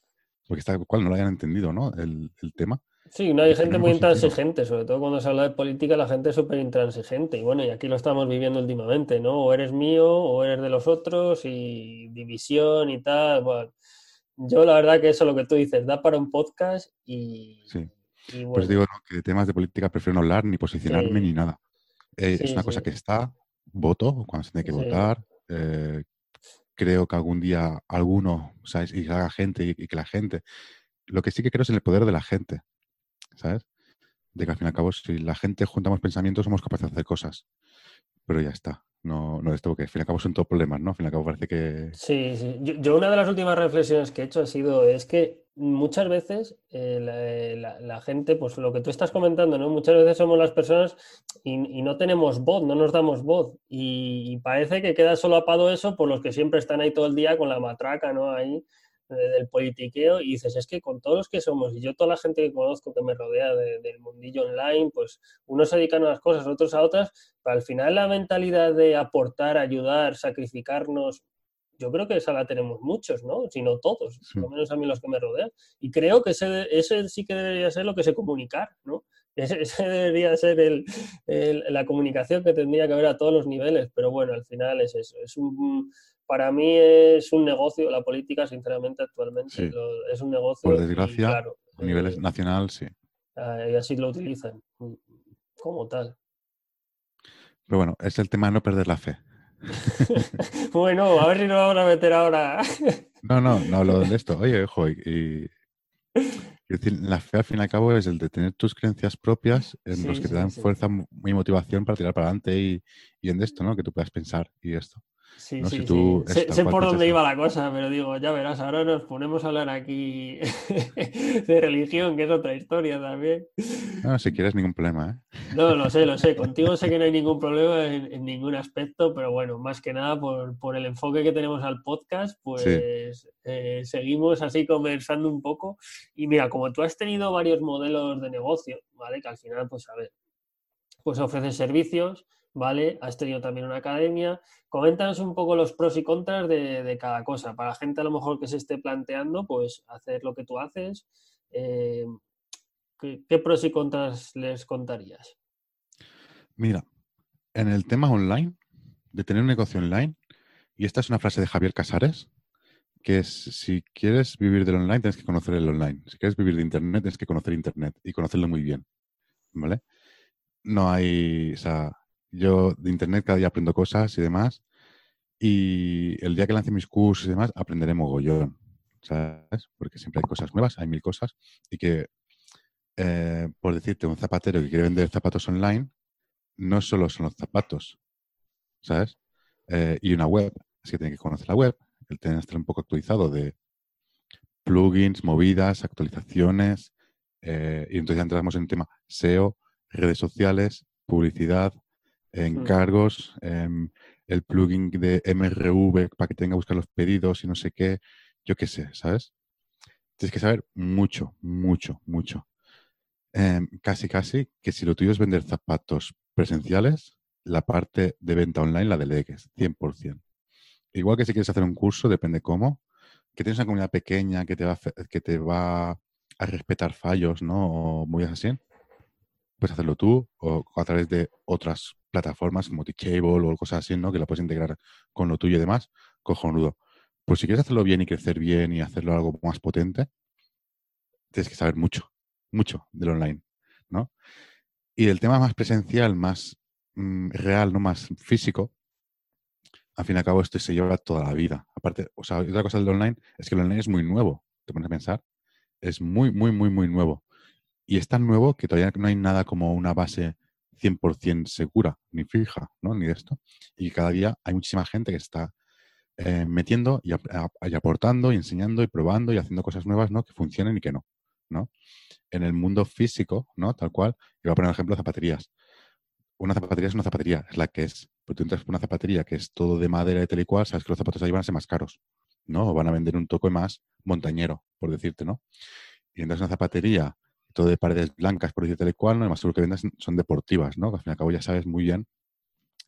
porque está cual no lo hayan entendido, ¿no? El, el tema. Sí, no hay gente muy intransigente, sobre todo cuando se habla de política, la gente es súper intransigente. Y bueno, y aquí lo estamos viviendo últimamente, ¿no? O eres mío o eres de los otros y división y tal. Bueno, yo la verdad que eso lo que tú dices, da para un podcast y... Sí. Pues digo que de temas de política prefiero no hablar ni posicionarme ni nada. Eh, es una cosa que está, voto cuando se tiene que votar. Eh, creo que algún día alguno, ¿sabes? Y que haga gente y, que la gente... Lo que sí que creo es en el poder de la gente, ¿sabes? De que al fin y al cabo, si la gente juntamos pensamientos, somos capaces de hacer cosas. Pero ya está no, no esto, porque al fin y al cabo son todos problemas, ¿no? Al fin y al cabo parece que... Sí, sí. Yo, una de las últimas reflexiones que he hecho ha sido, es que muchas veces eh, eh, la, gente, pues lo que tú estás comentando, ¿no? Muchas veces somos las personas y, no tenemos voz, no nos damos voz. Y, parece que queda solo apado eso por los que siempre están ahí todo el día con la matraca, ¿no? Ahí del politiqueo y dices, es que con todos los que somos y yo toda la gente que conozco que me rodea del mundillo online, pues unos se dedican a unas cosas, otros a otras, pero al final la mentalidad de aportar, ayudar, sacrificarnos, yo creo que esa la tenemos muchos, ¿no? Si no todos, por lo menos a mí los que me rodean. Y creo que ese, ese sí que debería ser lo que se comunicar, ¿no? Ese, debería ser el, la comunicación que tendría que haber a todos los niveles, pero bueno, al final es eso, es un, para mí es un negocio, la política, sinceramente, actualmente es un negocio. Por desgracia, a nivel eh, nacional, sí. y así lo utilizan, mm, como tal. Pero bueno, es el tema de no perder la fe. bueno, a ver si nos vamos a meter ahora. no, no, no hablo de esto. Oye, ojo, y, la fe al fin y al cabo es el de tener tus creencias propias en los que te dan fuerza y motivación para tirar para adelante y, y en esto, ¿no? Que tú puedas pensar y esto. Sí, sí, sí. Sé, por dónde iba la cosa, pero digo, ya verás, ahora nos ponemos a hablar aquí de religión, que es otra historia también. No, si quieres, ningún problema, ¿eh? No, lo sé, lo sé. Contigo sé que no hay ningún problema en, ningún aspecto, pero bueno, más que nada por, el enfoque que tenemos al podcast, pues eh, seguimos así conversando un poco. Y mira, como tú has tenido varios modelos de negocio, ¿vale? Que al final, pues a ver, pues ofreces servicios ¿vale? Has tenido también una academia. Coméntanos un poco los pros y contras de, cada cosa. Para gente a lo mejor que se esté planteando, pues hacer lo que tú haces. Eh, ¿qué, pros y contras les contarías? Mira, en el tema online, de tener un negocio online, y esta es una frase de Javier Casares, que es, si quieres vivir del online, tienes que conocer el online. Si quieres vivir de Internet, tienes que conocer Internet y conocerlo muy bien. ¿Vale? No hay, o sea, yo de Internet cada día aprendo cosas y demás. Y el día que lance mis cursos y demás, aprenderé mogollón, ¿sabes? Porque siempre hay cosas nuevas, hay mil cosas. Y que, eh, por decirte, un zapatero que quiere vender zapatos online, no solo son los zapatos, ¿sabes? Eh, y una web, así que tiene que conocer la web, el tener que estar un poco actualizado de plugins, movidas, actualizaciones, eh, y entonces ya entramos en el tema SEO, redes sociales, publicidad, hmm. encargos, em, el plugin de MRV para que tenga que buscar los pedidos y no sé qué, yo qué sé, ¿sabes? Tienes que saber mucho, mucho, mucho. Em, casi, casi que si lo tuyo es vender zapatos presenciales, la parte de venta online la delegues, 100%. Igual que si quieres hacer un curso, depende cómo, que tienes una comunidad pequeña que te va, que te va a respetar fallos, ¿no? O muy así, puedes hacerlo tú o a través de otras plataformas como Teachable o cosas así, ¿no? Que la puedes integrar con lo tuyo y demás, cojonudo. Pues si quieres hacerlo bien y crecer bien y hacerlo algo más potente, tienes que saber mucho, mucho del online, ¿no? Y el tema más presencial, más mm, real, no más físico, al fin y al cabo esto se lleva toda la vida. Aparte, o sea, otra cosa del online es que el online es muy nuevo, te pones a pensar. Es muy, muy, muy, muy nuevo. Y es tan nuevo que todavía no hay nada como una base 100% segura, ni fija, ¿no? Ni de esto. Y cada día hay muchísima gente que está eh, metiendo y, aportando y enseñando y probando y haciendo cosas nuevas, ¿no? Que funcionen y que no, ¿no? En el mundo físico, ¿no? Tal cual, y voy a poner un ejemplo zapaterías. Una zapatería es una zapatería, es la que es. Pero tú entras por una zapatería que es todo de madera y tal y cual, sabes que los zapatos ahí van a ser más caros, ¿no? O van a vender un toque más montañero, por decirte, ¿no? Y entras en una zapatería de paredes blancas, por decirte tal y cual, ¿no? Y más seguro que vendas son deportivas, ¿no? Que al fin y al cabo ya sabes muy bien,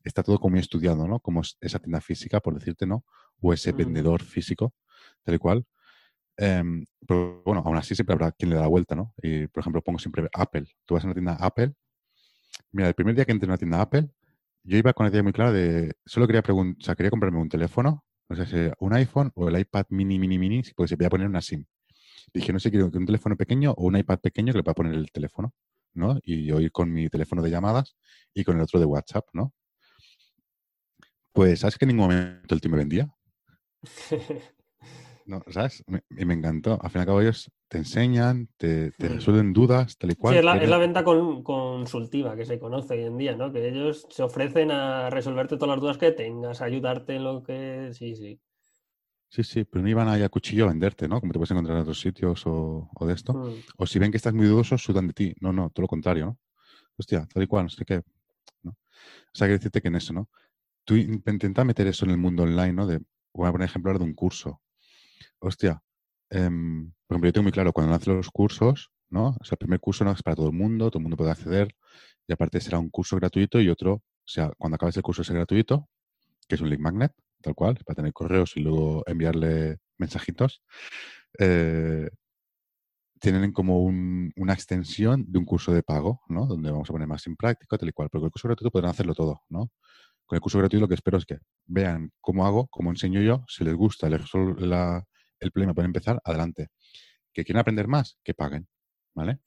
está todo como muy estudiado, ¿no? Como esa tienda física, por decirte, ¿no? O ese vendedor físico, tal y cual. Em, pero bueno, aún así siempre habrá quien le da la vuelta, ¿no? Y, por ejemplo, pongo siempre Apple. Tú vas a una tienda Apple. Mira, el primer día que entré en una tienda Apple, yo iba con la idea muy clara de, solo quería preguntar, o sea, quería comprarme un teléfono, o sea, un iPhone o el iPad mini, mini, mini, porque se podía poner una SIM. Dije, no sé, quiero un teléfono pequeño o un iPad pequeño que le pueda poner el teléfono, ¿no? Y yo ir con mi teléfono de llamadas y con el otro de WhatsApp, ¿no? Pues, ¿sabes que en ningún momento el tío me vendía? No, ¿sabes? Y me, encantó. Al fin y al cabo ellos te enseñan, te, te mm. resuelven dudas, tal y cual. Sí, es la, venta consultiva que se conoce hoy en día, ¿no? Que ellos se ofrecen a resolverte todas las dudas que tengas, a ayudarte en lo que... Sí, sí. Sí, sí, pero no iban ahí a cuchillo a venderte, ¿no? Como te puedes encontrar en otros sitios o, de esto. Mm. O si ven que estás muy dudoso, sudan de ti. No, no, todo lo contrario, ¿no? Hostia, tal y cual, no sé qué. ¿no? O sea, que decirte que en eso, ¿no? Tú intenta meter eso en el mundo online, ¿no? De, voy a poner ejemplo de un curso. Hostia, em, por ejemplo, yo tengo muy claro, cuando lanzo los cursos, ¿no? O sea, el primer curso no es para todo el mundo, todo el mundo puede acceder. Y aparte será un curso gratuito y otro, o sea, cuando acabes el curso es gratuito, que es un link magnet, tal cual, para tener correos y luego enviarle mensajitos, eh, tienen como una extensión de un curso de pago, ¿no? Donde vamos a poner más en práctica, tal y cual. Con el curso gratuito podrán hacerlo todo, ¿no? Con el curso gratuito lo que espero es que vean cómo hago, cómo enseño yo, si les gusta, les resuelvo el problema, pueden empezar, adelante. Que quieren aprender más, que paguen, ¿vale?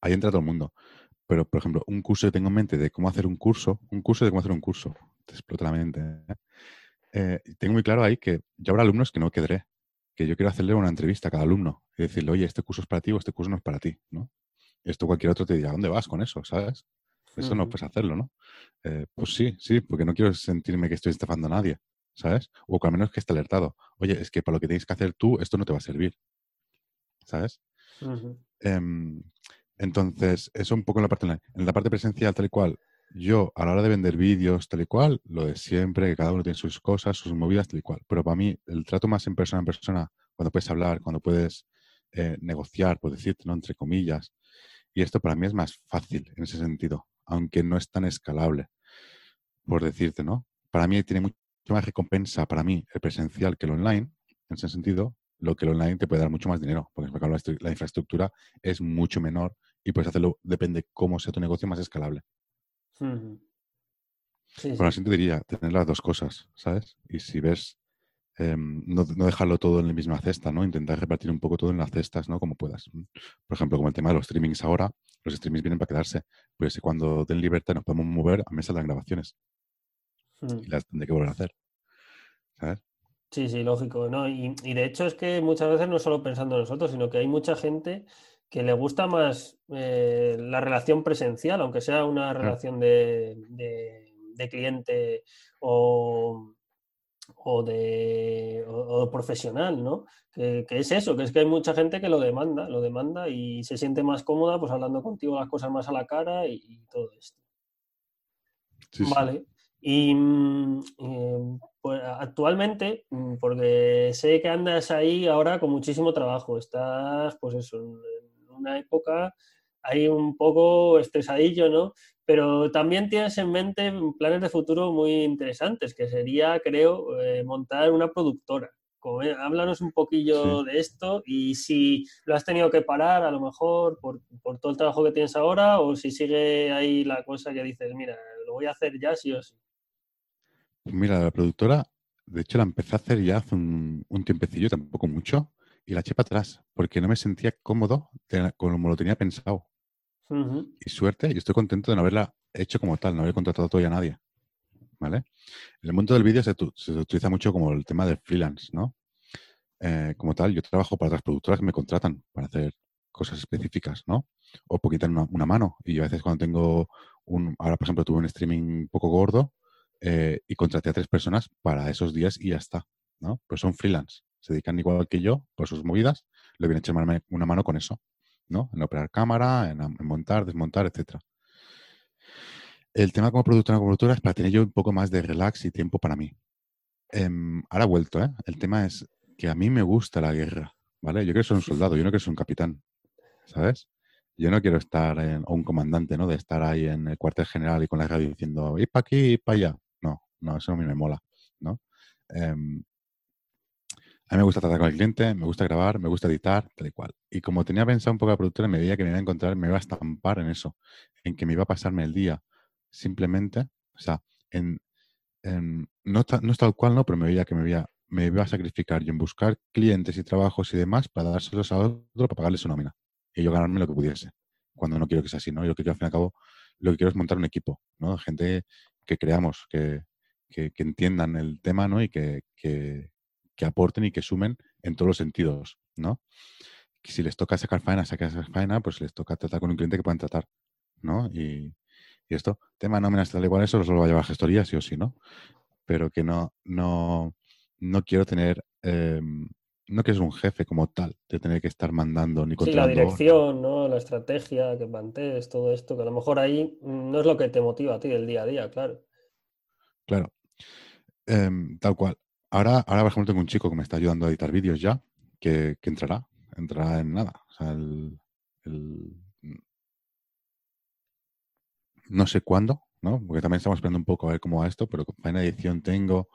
Ahí entra todo el mundo. Pero, por ejemplo, un curso que tengo en mente de cómo hacer un curso, un curso de cómo hacer un curso, te explota la mente. ¿eh? Eh, tengo muy claro ahí que yo habrá alumnos que no quedaré, que yo quiero hacerle una entrevista a cada alumno y decirle, oye, este curso es para ti o este curso no es para ti, ¿no? Esto cualquier otro te dirá, ¿dónde vas con eso? ¿Sabes? Eso no puedes hacerlo, ¿no? Eh, pues sí, sí, porque no quiero sentirme que estoy estafando a nadie, ¿sabes? O que al menos que esté alertado. Oye, es que para lo que tienes que hacer tú, esto no te va a servir, ¿sabes? Entonces, eso un poco en la parte En la parte presencial, tal y cual, yo a la hora de vender vídeos, tal y cual, lo de siempre, que cada uno tiene sus cosas, sus movidas, tal y cual. Pero para mí, el trato más en persona en persona, cuando puedes hablar, cuando puedes eh, negociar, por decirte, ¿no? Entre comillas. Y esto para mí es más fácil en ese sentido, aunque no es tan escalable, por decirte, ¿no? Para mí tiene mucho más recompensa, para mí, el presencial que el online, en ese sentido, lo que el online te puede dar mucho más dinero, porque la infraestructura es mucho menor y puedes hacerlo, depende cómo sea tu negocio, más escalable. Bueno, así te diría, tener las dos cosas, ¿sabes? Y si ves, em, no, dejarlo todo en la misma cesta, ¿no? Intentar repartir un poco todo en las cestas, ¿no? Como puedas. Por ejemplo, como el tema de los streamings ahora, los streamings vienen para quedarse. Pues cuando den libertad nos podemos mover, a mí saldrán grabaciones. Y las tendré que volver a hacer. ¿sabes? Sí, sí, lógico, ¿no? Y, y de hecho es que muchas veces no solo pensando en nosotros, sino que hay mucha gente que le gusta más eh, la relación presencial, aunque sea una relación de, de- de cliente o, o de o- o profesional, ¿no? Que, que es eso, que es que hay mucha gente que lo demanda, lo demanda y se siente más cómoda pues hablando contigo las cosas más a la cara y, y todo esto. Sí, sí. Vale. Y mm, eh, pues actualmente, mm, porque sé que andas ahí ahora con muchísimo trabajo, estás pues eso, en una época ahí un poco estresadillo, ¿no? Pero también tienes en mente planes de futuro muy interesantes, que sería, creo, eh, montar una productora. Como, eh, háblanos un poquillo Sí. de esto y si lo has tenido que parar a lo mejor por, por todo el trabajo que tienes ahora o si sigue ahí la cosa que dices, mira, lo voy a hacer ya sí o sí. Pues mira, la productora, de hecho, la empecé a hacer ya hace un, un tiempecillo, tampoco mucho, y la eché para atrás, porque no me sentía cómodo como lo tenía pensado. Y suerte, y estoy contento de no haberla hecho como tal, no haber contratado todavía a nadie. ¿Vale? En el mundo del vídeo se, se utiliza mucho como el tema del freelance, ¿no? Eh, como tal, yo trabajo para otras productoras que me contratan para hacer cosas específicas, ¿no? O por quitar una, una mano. Y yo a veces cuando tengo un, ahora por ejemplo tuve un streaming un poco gordo eh, y contraté a tres personas para esos días y ya está, ¿no? Pues son freelance, se dedican igual que yo por sus movidas, le viene a echar una mano con eso, ¿no? En operar cámara, en, en montar, desmontar, etcétera. El tema como productora, como productora es para tener yo un poco más de relax y tiempo para mí. Em, ahora ha vuelto, ¿eh? El tema es que a mí me gusta la guerra, ¿vale? Yo quiero ser un soldado, yo no quiero ser un capitán, ¿sabes? Yo no quiero estar en, o un comandante, ¿no? De estar ahí en el cuartel general y con la radio diciendo, ir para aquí, ir para allá. No, no, eso a mí me mola, ¿no? Em, a mí me gusta tratar con el cliente, me gusta grabar, me gusta editar, tal y cual. Y como tenía pensado un poco la productora, me veía que me iba a encontrar, me iba a estampar en eso, en que me iba a pasarme el día simplemente, o sea, en, no, no es tal cual, no, pero me veía que me iba, me iba a sacrificar yo en buscar clientes y trabajos y demás para dárselos a otro para pagarle su nómina y yo ganarme lo que pudiese. Cuando no quiero que sea así, ¿no? Yo lo que quiero, al fin y al cabo, lo que quiero es montar un equipo, ¿no? Gente que creamos, que, que, que entiendan el tema, ¿no? Y que, que, que aporten y que sumen en todos los sentidos, ¿no? Si les toca sacar faena, sacar faena, pues les toca tratar con un cliente que puedan tratar, ¿no? Y, y esto, tema nóminas, tal igual, eso lo va a llevar a gestoría, sí o sí, ¿no? Pero que no, no, no quiero tener, eh, no que es un jefe como tal, de tener que estar mandando ni Sí, la controlando. dirección, ¿no? La estrategia que plantees, todo esto, que a lo mejor ahí no es lo que te motiva a ti del día a día, claro. Claro, Em, tal cual. Ahora, ahora, por ejemplo, tengo un chico que me está ayudando a editar vídeos ya, que, entrará, entrará en nada. O sea, el, el- no sé cuándo, ¿no? Porque también estamos esperando un poco a ver cómo va esto, pero de edición tengo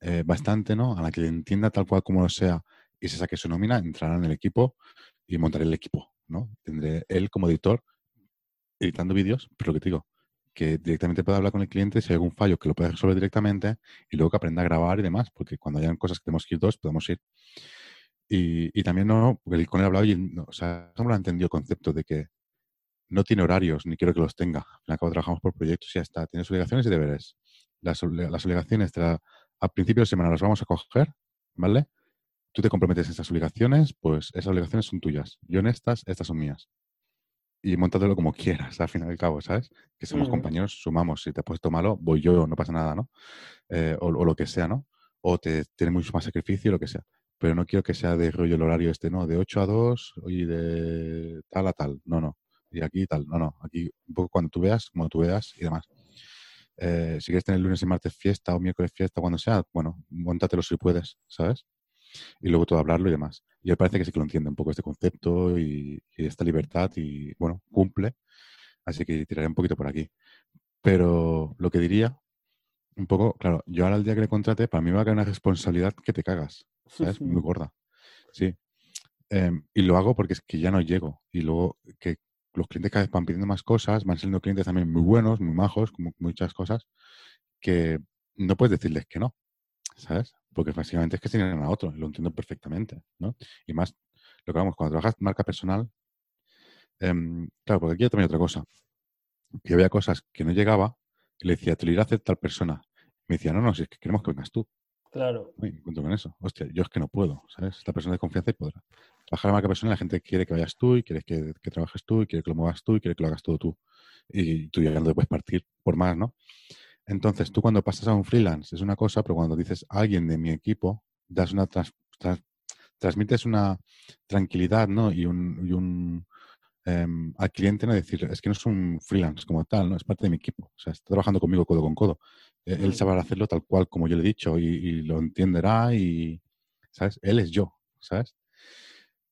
eh, bastante, ¿no? A la que entienda tal cual como lo sea y se saque su nómina, entrará en el equipo y montaré el equipo, ¿no? Tendré él como editor editando vídeos, pero lo que te digo, que directamente pueda hablar con el cliente si hay algún fallo que lo pueda resolver directamente y luego que aprenda a grabar y demás, porque cuando hayan cosas que tenemos que ir dos, podemos ir. Y, y también no, porque con él hablado y no, o sea, no lo ha entendido el concepto de que no tiene horarios, ni quiero que los tenga. Al cabo trabajamos por proyectos y ya está. Tienes obligaciones y deberes. Las, las obligaciones la- a principio de semana las vamos a coger, ¿vale? Tú te comprometes en esas obligaciones, pues esas obligaciones son tuyas. Yo en estas, estas son mías. Y montátelo como quieras, al fin y al cabo, ¿sabes? Que somos Ujú. compañeros, sumamos. Si te has puesto malo, voy yo, no pasa nada, ¿no? Eh, o, o lo que sea, ¿no? O te tiene mucho más sacrificio, lo que sea. Pero no quiero que sea de rollo el horario este, ¿no? De 8 a 2 y de tal a tal. No, no. Y aquí tal. No, no. Aquí un poco cuando tú veas, como tú veas y demás. Eh, si quieres tener lunes y martes fiesta o miércoles fiesta, cuando sea, bueno, montatelo si puedes, ¿sabes? Y luego todo hablarlo y demás. Y él parece que sí que lo entiende un poco este concepto y, y esta libertad y, bueno, cumple. Así que tiraré un poquito por aquí. Pero lo que diría, un poco, claro, yo ahora el día que le contrate, para mí va a caer una responsabilidad que te cagas, ¿sabes? Muy gorda. Sí. Em, y lo hago porque es que ya no llego. Y luego que los clientes cada vez van pidiendo más cosas, van saliendo clientes también muy buenos, muy majos, como muchas cosas, que no puedes decirles que no, ¿sabes? Porque básicamente es que tienen a otro, y lo entiendo perfectamente, ¿no? Y más, lo que vamos, cuando trabajas marca personal, em, claro, porque aquí hay también otra cosa, que había cosas que no llegaba y le decía, te lo irá a hacer tal persona. Me decía, no, no, si es que queremos que vengas tú. Claro. Me encuentro con eso. Hostia, yo es que no puedo, ¿sabes? Esta persona de confianza y podrá. Trabajar a marca persona, la gente quiere que vayas tú y quiere que, que trabajes tú y quiere que lo muevas tú y quiere que lo hagas todo tú. Y tú ya no te puedes partir por más, ¿no? Entonces, tú cuando pasas a un freelance es una cosa, pero cuando dices a alguien de mi equipo, das una trans- trans- transmites una tranquilidad, ¿no? Y un, y un em, al cliente no decir, es que no es un freelance como tal, ¿no? Es parte de mi equipo. O sea, está trabajando conmigo codo con codo. Eh, Él Mm. sabrá hacerlo tal cual como yo le he dicho y, y lo entenderá y, ¿sabes? Él es yo, ¿sabes?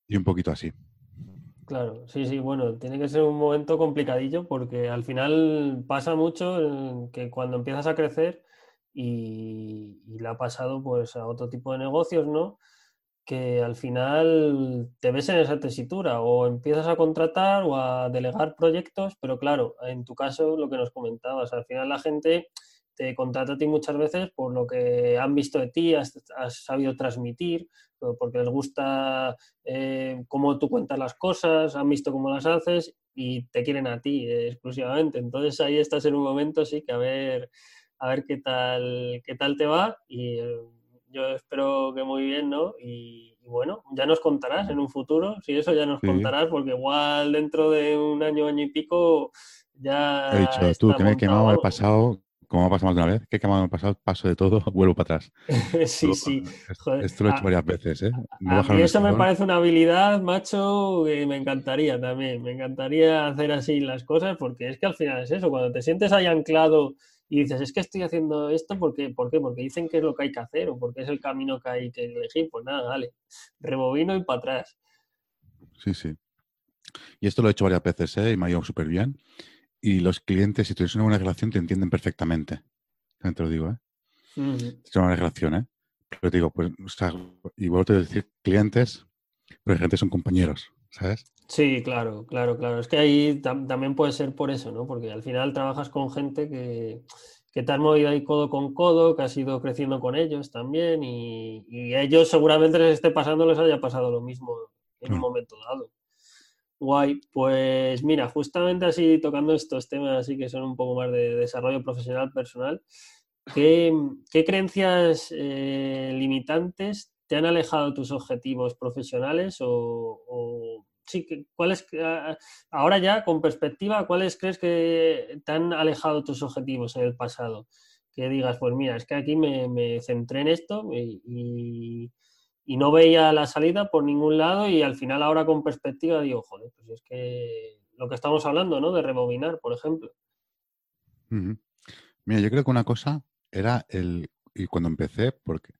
Y un poquito así. Claro, sí, sí, bueno, tiene que ser un momento complicadillo porque al final pasa mucho que cuando empiezas a crecer y, y le ha pasado pues a otro tipo de negocios, ¿no? Que al final te ves en esa tesitura o empiezas a contratar o a delegar proyectos, pero claro, en tu caso lo que nos comentabas, al final la gente te contrata a ti muchas veces por lo que han visto de ti, has, has sabido transmitir, porque les gusta eh, cómo tú cuentas las cosas, han visto cómo las haces y te quieren a ti eh, exclusivamente. Entonces ahí estás en un momento sí que a ver, a ver qué tal, qué tal te va y eh, yo espero que muy bien, ¿no? Y, y bueno, ya nos contarás en un futuro, si eso ya nos Sí. contarás, porque igual dentro de un año, año y pico ya He dicho, tú, que me he quemado el pasado, como me ha pasado más de una vez, que he quemado el pasado, paso de todo, vuelvo para atrás. Sí, sí. esto- Joder, Esto lo he hecho a- varias veces, ¿eh? No A mí eso me parece una habilidad, macho, que me encantaría también. Me encantaría hacer así las cosas porque es que al final es eso, cuando te sientes ahí anclado y dices, es que estoy haciendo esto, ¿por qué? ¿Por qué? Porque dicen que es lo que hay que hacer o porque es el camino que hay que elegir. Pues nada, dale, rebobino y para atrás. Sí, sí. Y esto lo he hecho varias veces, ¿eh? Y me ha ido súper bien. Y los clientes, si tienes una buena relación, te entienden perfectamente. También te lo digo, ¿eh? Ujú. Es una buena relación, ¿eh? Pero te digo, pues, o sea, y vuelvo a decir clientes, pero gente son compañeros, ¿sabes? Sí, claro, claro, claro. Es que ahí tam- también puede ser por eso, ¿no? Porque al final trabajas con gente que, que te has movido ahí codo con codo, que has ido creciendo con ellos también y, y a ellos seguramente les esté pasando, les haya pasado lo mismo en un Claro. momento dado. Guay, pues mira, justamente así tocando estos temas así que son un poco más de desarrollo profesional personal, ¿qué, creencias eh, limitantes te han alejado tus objetivos profesionales o, sí, cuáles ah, ahora ya con perspectiva, cuáles crees que te han alejado tus objetivos en el pasado? Que digas, pues mira, es que aquí me, me centré en esto y, y- y no veía la salida por ningún lado y al final ahora con perspectiva digo, joder, pues es que lo que estamos hablando, ¿no? De rebobinar, por ejemplo. Mira, yo creo que una cosa era el. Y cuando empecé, porque.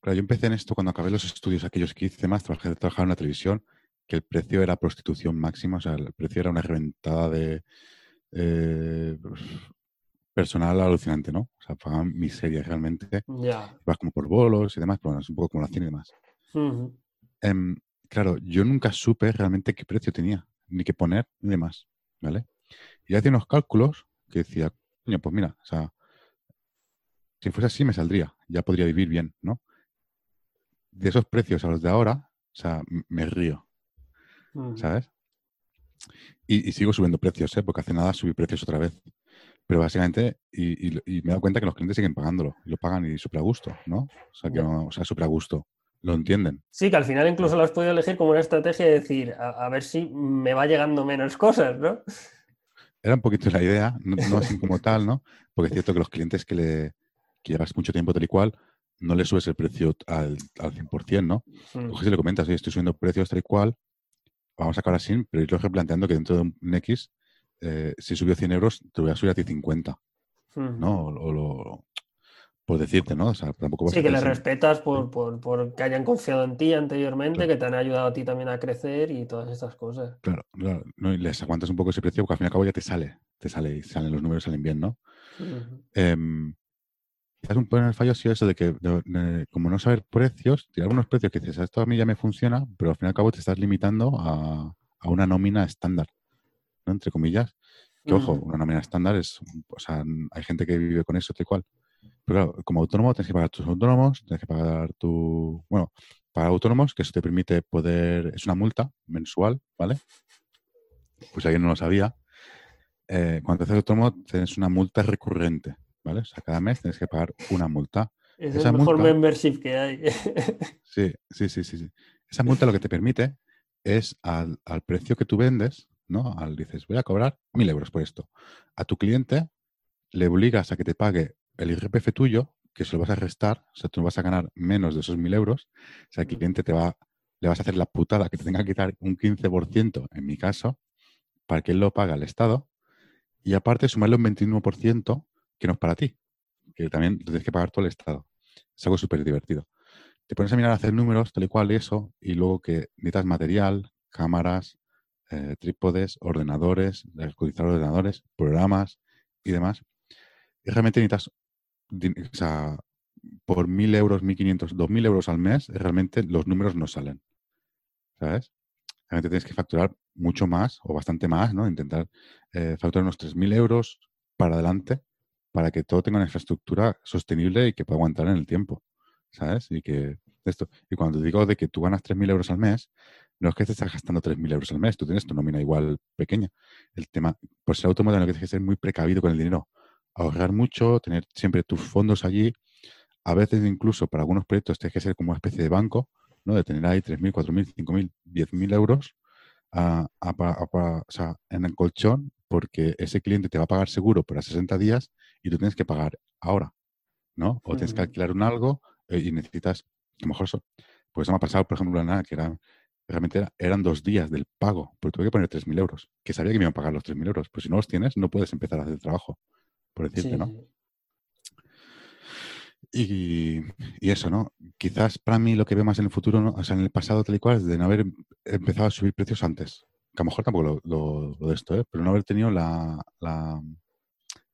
Claro, yo empecé en esto cuando acabé los estudios aquellos que hice más, trabajé, trabajaba en la televisión, que el precio era prostitución máxima, o sea, el precio era una reventada de. eh, personal alucinante, ¿no? O sea, pagaban miseria realmente. Ya. Vas como por bolos y demás, pero bueno, es un poco como la cine y demás. Em, claro, yo nunca supe realmente qué precio tenía, ni qué poner, ni demás, ¿vale? Y hacía unos cálculos que decía, coño, pues mira, o sea, si fuese así me saldría, ya podría vivir bien, ¿no? De esos precios a los de ahora, o sea, me río. ¿sabes? Y, y sigo subiendo precios, ¿eh? Porque hace nada subí precios otra vez. Pero básicamente, y, y- y me he dado cuenta que los clientes siguen pagándolo, y lo pagan y súper a gusto, ¿no? O sea, que no, o sea, súper a gusto, lo entienden. Sí, que al final incluso lo has podido elegir como una estrategia de decir, a, a ver si me va llegando menos cosas, ¿no? Era un poquito la idea, no, no así como tal, ¿no? Porque es cierto que los clientes que, le, que llevas mucho tiempo tal y cual, no le subes el precio al, al 100%, ¿no? Mm. Coges y le comentas, oye, estoy subiendo precios tal y cual, vamos a acabar así, pero irlo replanteando que dentro de un X, eh, si subió 100 euros, te voy a subir a ti 50, Ujú. ¿no? O, o lo, por decirte, ¿no? O sea, tampoco vas Sí, a que les respetas por, por, por que hayan confiado en ti anteriormente, Claro. que te han ayudado a ti también a crecer y todas estas cosas. Claro, claro, ¿no? Y les aguantas un poco ese precio porque al fin y al cabo ya te sale, te sale y salen los números, salen bien, ¿no? Ujú. Em, quizás un poco en el fallo ha sido eso de que, de- de- como no saber precios, tirar unos precios que dices, esto a mí ya me funciona, pero al fin y al cabo te estás limitando a, a una nómina estándar, ¿no? Entre comillas. Que ojo, una nómina estándar es, o sea, hay gente que vive con eso, tal y cual. Pero claro, como autónomo tienes que pagar tus autónomos, tienes que pagar tu, bueno, pagar autónomos, que eso te permite poder, es una multa mensual, ¿vale? Pues alguien no lo sabía, eh, cuando te haces autónomo tienes una multa recurrente, ¿vale? O sea, cada mes tienes que pagar una multa. Es el mejor membership que hay. sí, sí, sí, sí, Esa multa lo que te permite es al, precio que tú vendes, ¿no? Al dices, voy a cobrar mil euros por esto. A tu cliente le obligas a que te pague el IRPF tuyo, que se lo vas a restar, o sea, tú no vas a ganar menos de esos mil euros, o sea, el cliente te va, le vas a hacer la putada que te tenga que quitar un 15%, en mi caso, para que él lo pague al Estado, y aparte sumarle un 21% que no es para ti, que también tienes que pagar todo el Estado. Es algo súper divertido. Te pones a mirar a hacer números, tal y cual, y eso, y luego que necesitas material, cámaras, eh, trípodes, ordenadores, escudizar ordenadores, programas y demás. Y realmente necesitas, o sea, por mil euros, mil quinientos, dos mil euros al mes, realmente los números no salen. ¿Sabes? Realmente tienes que facturar mucho más o bastante más, ¿no? Intentar eh, facturar unos tres mil euros para adelante para que todo tenga una infraestructura sostenible y que pueda aguantar en el tiempo, ¿sabes? Y que esto, y cuando te digo de que tú ganas 3.000 euros al mes, no es que te estás gastando 3.000 euros al mes, tú tienes tu nómina igual pequeña. El tema, por ser lo que tienes que ser muy precavido con el dinero, ahorrar mucho, tener siempre tus fondos allí. A veces incluso para algunos proyectos tienes que ser como una especie de banco, ¿no? De tener ahí 3.000, 4.000, 5.000, 10.000 euros a, o sea, en el colchón porque ese cliente te va a pagar seguro para 60 días y tú tienes que pagar ahora, ¿no? O tienes que alquilar un algo eh, y necesitas, a lo mejor eso, pues eso me ha pasado, por ejemplo, nada, que era, realmente eran dos días del pago, pero tuve que poner 3.000 euros, que sabía que me iban a pagar los 3.000 euros, pues si no los tienes, no puedes empezar a hacer el trabajo, por decirte, ¿no? Y, y, eso, ¿no? Quizás para mí lo que veo más en el futuro, ¿no? o sea, en el pasado tal y cual, es de no haber empezado a subir precios antes. Que a lo mejor tampoco lo, de esto, ¿eh? Pero no haber tenido la,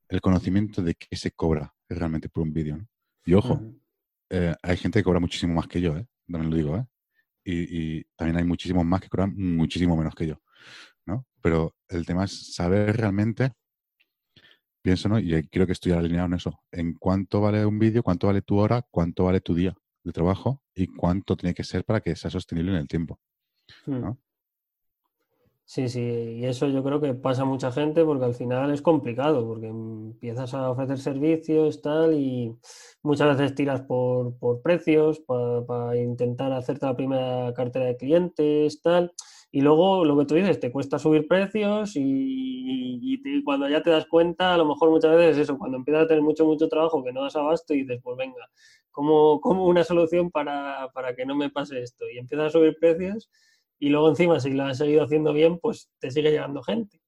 el conocimiento de qué se cobra realmente por un vídeo. Y ojo, eh, hay gente que cobra muchísimo más que yo, ¿eh? también lo digo, ¿eh? Y, también hay muchísimos más que cobran muchísimo menos que yo, ¿no? Pero el tema es saber realmente, pienso, ¿no? Y creo que estoy alineado en eso, en cuánto vale un vídeo, cuánto vale tu hora, cuánto vale tu día de trabajo y cuánto tiene que ser para que sea sostenible en el tiempo, ¿no? Hmm. Sí, sí, y eso yo creo que pasa a mucha gente porque al final es complicado, porque empiezas a ofrecer servicios, tal, y muchas veces tiras por, precios para intentar hacerte la primera cartera de clientes, tal, y luego lo que tú dices, te cuesta subir precios y, cuando ya te das cuenta, a lo mejor muchas veces eso, cuando empiezas a tener mucho, mucho trabajo que no das abasto y dices, pues venga, ¿cómo, cómo una solución para, para que no me pase esto? Y empiezas a subir precios y luego encima si lo has seguido haciendo bien, pues te sigue llegando gente.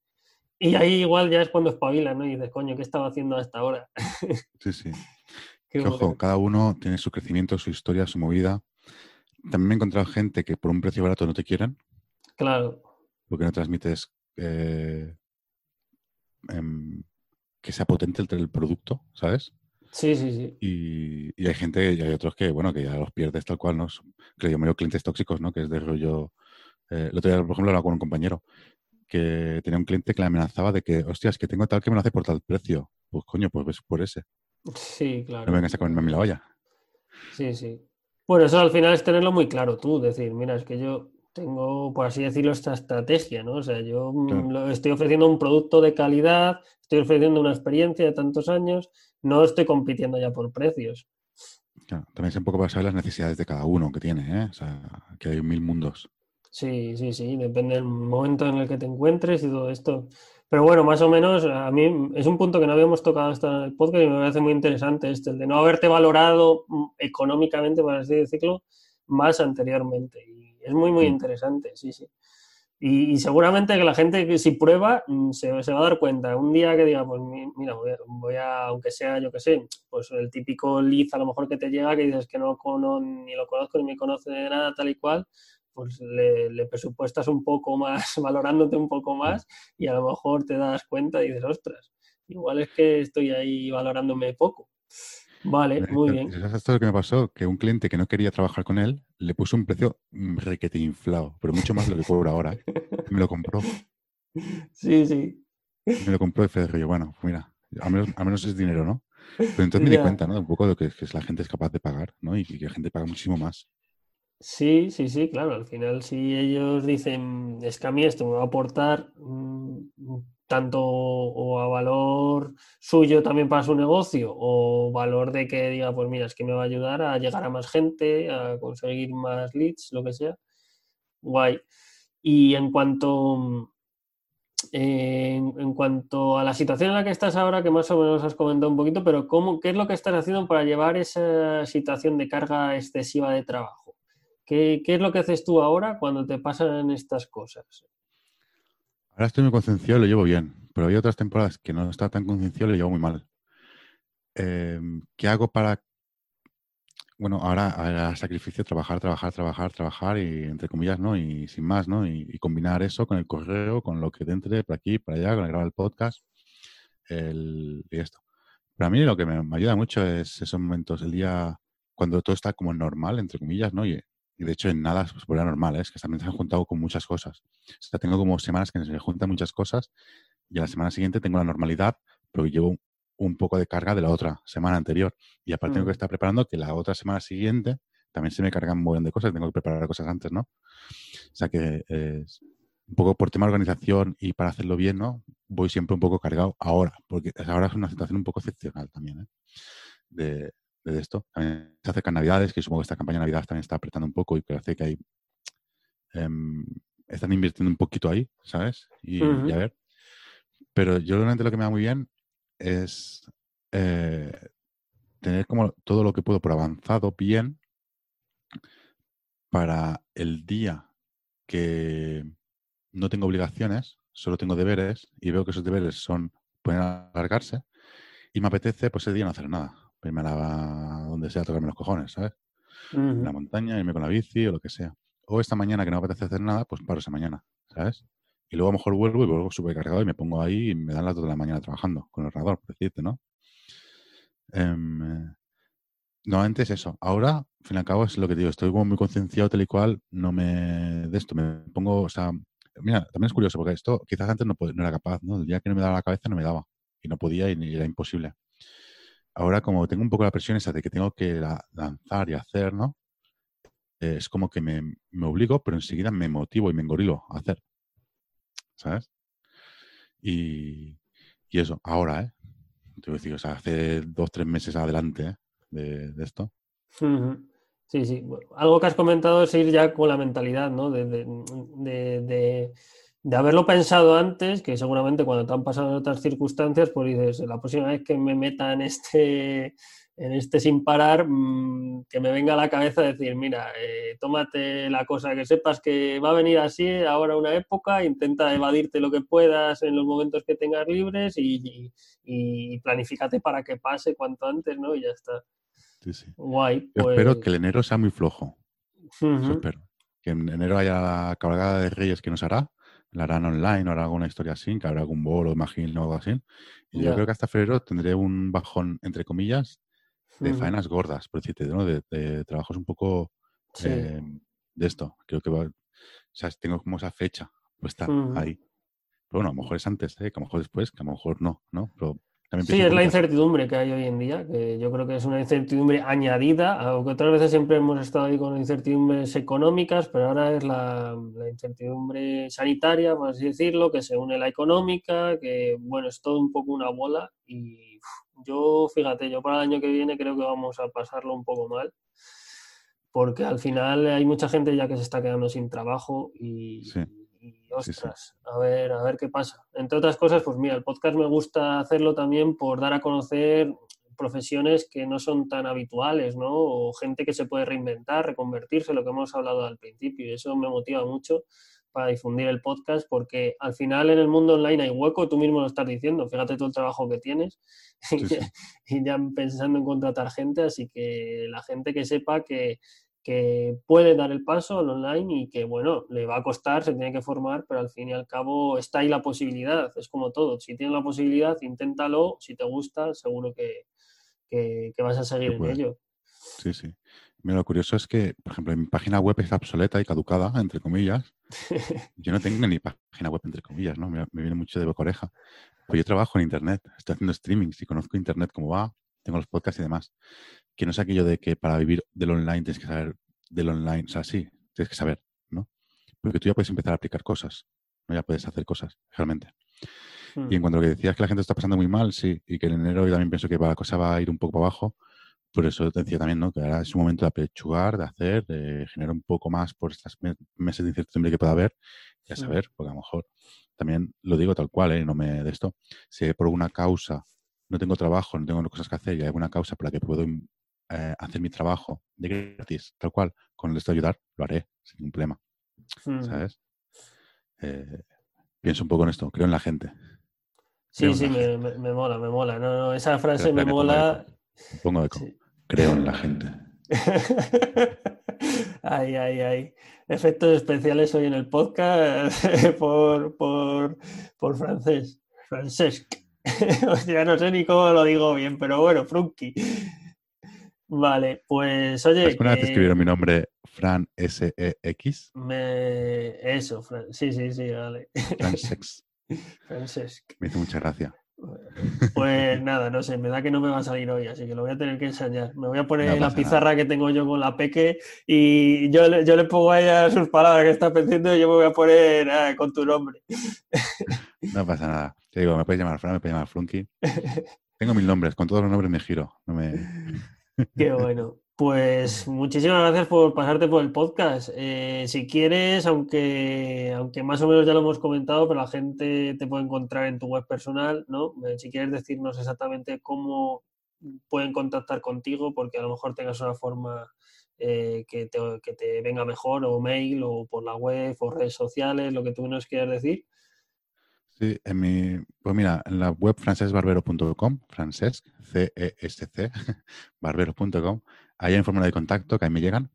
Y ahí igual ya es cuando espabila, ¿no? Y dices, coño, ¿qué estaba haciendo hasta ahora? Sí, sí. ojo, cada uno tiene su crecimiento, su historia, su movida. También me he encontrado gente que por un precio barato no te quieren. Claro. Porque no transmites eh, em, que sea potente el, el, producto, ¿sabes? Sí, sí, sí. Y, y, hay gente, y hay otros que, bueno, que ya los pierdes tal cual, ¿no? Creo yo me clientes tóxicos, ¿no? Que es de rollo eh, el otro día, por ejemplo, hablaba con un compañero que tenía un cliente que le amenazaba de que, hostias, que tengo tal que me lo hace por tal precio. Pues coño, pues ves por ese. Sí, claro. No vengas a comerme a mí la olla. Sí, sí. Bueno, eso al final es tenerlo muy claro tú, decir, mira, es que yo tengo, por así decirlo, esta estrategia, ¿no? O sea, yo mm, estoy ofreciendo un producto de calidad, estoy ofreciendo una experiencia de tantos años, no estoy compitiendo ya por precios. Claro, también es un poco para saber las necesidades de cada uno que tiene, ¿eh? O sea, que hay mil mundos. Sí, sí, sí, depende del momento en el que te encuentres y todo esto. Pero bueno, más o menos, a mí es un punto que no habíamos tocado hasta en el podcast y me parece muy interesante este, el de no haberte valorado mm, económicamente, por así decirlo, más anteriormente. Y es muy, muy interesante, sí, sí. Y, seguramente que la gente que si prueba mm, se, se, va a dar cuenta. Un día que diga, pues mira, voy a, aunque sea, yo qué sé, pues el típico lead a lo mejor que te llega, que dices que no, no ni lo conozco ni me conoce de nada, tal y cual, pues le, presupuestas un poco más, valorándote un poco más y a lo mejor te das cuenta y dices, ostras, igual es que estoy ahí valorándome poco. Vale, muy bien. ¿Sabes esto lo que me pasó? Que un cliente que no quería trabajar con él le puso un precio requete inflado, pero mucho más de lo que cobra ahora. ¿eh? Me lo compró. Sí, sí. Me lo compró y fue de bueno, mira, al menos, menos es dinero, ¿no? Pero entonces me di cuenta, ¿no? Un poco de que, que la gente es capaz de pagar, ¿no? Y que la gente paga muchísimo más. Sí, sí, sí, claro. Al final, si ellos dicen, es que a mí esto me va a aportar tanto o a valor suyo también para su negocio o valor de que diga, pues mira, es que me va a ayudar a llegar a más gente, a conseguir más leads, lo que sea. Guay. Y en cuanto, en, cuanto a la situación en la que estás ahora, que más o menos has comentado un poquito, pero ¿cómo, ¿qué es lo que estás haciendo para llevar esa situación de carga excesiva de trabajo? ¿Qué, qué es lo que haces tú ahora cuando te pasan estas cosas? Ahora estoy muy concienciado y lo llevo bien, pero hay otras temporadas que no está tan concienciado y lo llevo muy mal. Em, ¿Qué hago para bueno, ahora sacrificio trabajar, trabajar, trabajar, trabajar y entre comillas, ¿no? Y sin más, ¿no? Y, combinar eso con el correo, con lo que te entre por aquí, por allá, con el grabar el podcast el, y esto. Para mí lo que me, ayuda mucho es esos momentos, el día cuando todo está como normal, entre comillas, ¿no? Y, de hecho en nada se vuelve normal, ¿eh? es que también se han juntado con muchas cosas. O sea, tengo como semanas que se me juntan muchas cosas y a la semana siguiente tengo la normalidad, pero llevo un poco de carga de la otra semana anterior. Y aparte tengo que mm. estar preparando que la otra semana siguiente también se me cargan un montón de cosas, tengo que preparar cosas antes, ¿no? O sea que es un poco por tema de organización y para hacerlo bien, ¿no? Voy siempre un poco cargado ahora, porque ahora es una situación un poco excepcional también, ¿eh? De, de esto. También se acercan Navidades, que supongo que esta campaña de Navidad también está apretando un poco y parece que hay, em, están invirtiendo un poquito ahí, ¿sabes? Y, y, a ver. Pero yo realmente lo que me da muy bien es eh, tener como todo lo que puedo por avanzado bien para el día que no tengo obligaciones, solo tengo deberes y veo que esos deberes son pueden alargarse y me apetece pues ese día no hacer nada, irme a donde sea a tocarme los cojones, ¿sabes? En la montaña, irme con la bici o lo que sea. O esta mañana que no me apetece hacer nada, pues paro esa mañana, ¿sabes? Y luego a lo mejor vuelvo y vuelvo súper cargado y me pongo ahí y me dan las dos de la mañana trabajando con el ordenador, por decirte, ¿no? Nuevamente es eso. Ahora, al fin y al cabo, es lo que digo. Estoy como muy concienciado tal y cual. No me... De esto me pongo... O sea, mira, también es curioso porque esto quizás antes no, no era capaz, ¿no? El día que no me daba la cabeza no me daba. Y no podía y era imposible. Ahora, como tengo un poco la presión esa de que tengo que lanzar y hacer, ¿no? Es como que me, me obligo, pero enseguida me motivo y me engorilo a hacer. ¿sabes? Y, eso, ahora, ¿eh? Te voy a decir, o sea, hace dos, tres meses adelante ¿eh? de, esto. Sí, sí. algo que has comentado es ir ya con la mentalidad, ¿no? De, de, de, haberlo pensado antes, que seguramente cuando te han pasado otras circunstancias, pues dices, la próxima vez que me meta en este en este sin parar, mm, que me venga a la cabeza decir, mira, eh, tómate la cosa, que sepas que va a venir así ahora una época, intenta evadirte lo que puedas en los momentos que tengas libres y, y, planifícate para que pase cuanto antes, ¿no? Y ya está. Sí, sí. Guay. espero pues que el enero sea muy flojo. espero. Que en enero haya la cabalgada de Reyes que nos hará, la harán online o hará alguna historia así, que habrá algún bolo, imagino, o algo así. Y yo creo que hasta febrero tendré un bajón, entre comillas, de faenas gordas, por decirte, ¿no? de, trabajos un poco eh, de esto. Creo que va, o sea, tengo como esa fecha puesta ahí. Pero bueno, a lo mejor es antes, ¿eh? que a lo mejor después, que a lo mejor no, ¿no? Pero sí, es la incertidumbre que hay hoy en día, que yo creo que es una incertidumbre añadida, aunque otras veces siempre hemos estado ahí con incertidumbres económicas, pero ahora es la, la incertidumbre sanitaria, por así decirlo, que se une la económica, que bueno, es todo un poco una bola y yo, fíjate, yo para el año que viene creo que vamos a pasarlo un poco mal, porque al final hay mucha gente ya que se está quedando sin trabajo y, ostras, a ver, a ver qué pasa. Entre otras cosas, pues mira, el podcast me gusta hacerlo también por dar a conocer profesiones que no son tan habituales, ¿no? O gente que se puede reinventar, reconvertirse, lo que hemos hablado al principio, y eso me motiva mucho para difundir el podcast, porque al final en el mundo online hay hueco, tú mismo lo estás diciendo, fíjate todo el trabajo que tienes y ya pensando en contratar gente, así que la gente que sepa que, que puede dar el paso al online y que, bueno, le va a costar, se tiene que formar, pero al fin y al cabo está ahí la posibilidad, es como todo, si tienes la posibilidad, inténtalo, si te gusta, seguro que, que, vas a seguir en ello. Sí, sí. Mira, lo curioso es que, por ejemplo, mi página web está obsoleta y caducada, entre comillas. Yo no tengo ni página web, entre comillas, ¿no? Me, viene mucho de boca oreja. Pues yo trabajo en Internet, estoy haciendo streaming, si conozco Internet cómo va, tengo los podcasts y demás. Que no es aquello de que para vivir del online tienes que saber del online. O sea, sí, tienes que saber, ¿no? Porque tú ya puedes empezar a aplicar cosas, ¿no? Ya puedes hacer cosas, realmente. Hmm. Y en cuanto a lo que decías que la gente está pasando muy mal, sí, y que en enero yo también pienso que la cosa va a ir un poco para abajo, por eso te decía también, ¿no? Que ahora es un momento de apechugar, de hacer, de generar un poco más por estos meses de incertidumbre que pueda haber, y a saber, porque a lo mejor también lo digo tal cual, ¿eh? No me de esto. Si por alguna causa no tengo trabajo, no tengo cosas que hacer y hay alguna causa por la que puedo eh, hacer mi trabajo de gratis, tal cual, con esto de ayudar, lo haré sin ningún problema. Hmm. ¿Sabes? Eh, pienso un poco en esto, creo en la gente. Sí, sí, me, mola, me mola. No, no, esa frase me mola. Pongo eco. Creo en la gente. ay, ay, ay. Efectos especiales hoy en el podcast por, por, por francés. Francesc. ya no sé ni cómo lo digo bien, pero bueno, Frunky. Vale, pues oye. ¿Alguna vez escribieron mi nombre Fran S-E-X? Me... Eso, Fran. Sí, sí, sí, vale. Francesc. Francesc. Me hizo mucha gracia. Pues nada, no sé, me da que no me va a salir hoy, así que lo voy a tener que enseñar. Me voy a poner la pizarra que tengo yo con la peque y yo, yo le pongo a ella sus palabras que está pensando y yo me voy a poner ah, con tu nombre. No pasa nada. Te digo, me puedes llamar Fran, me puedes llamar Flunky. Tengo mil nombres, con todos los nombres me giro. No me... Qué bueno. Pues muchísimas gracias por pasarte por el podcast. Eh, si quieres, aunque, aunque más o menos ya lo hemos comentado, pero la gente te puede encontrar en tu web personal, ¿no? Eh, si quieres decirnos exactamente cómo pueden contactar contigo, porque a lo mejor tengas una forma eh, que, te, que, te, venga mejor, o mail, o por la web, o redes sociales, lo que tú nos quieras decir. Sí, en mi, pues mira, en la web francesbarbero.com, francesc, C-E-S-C, barbero.com, ahí hay un formulario de contacto que ahí me llegan.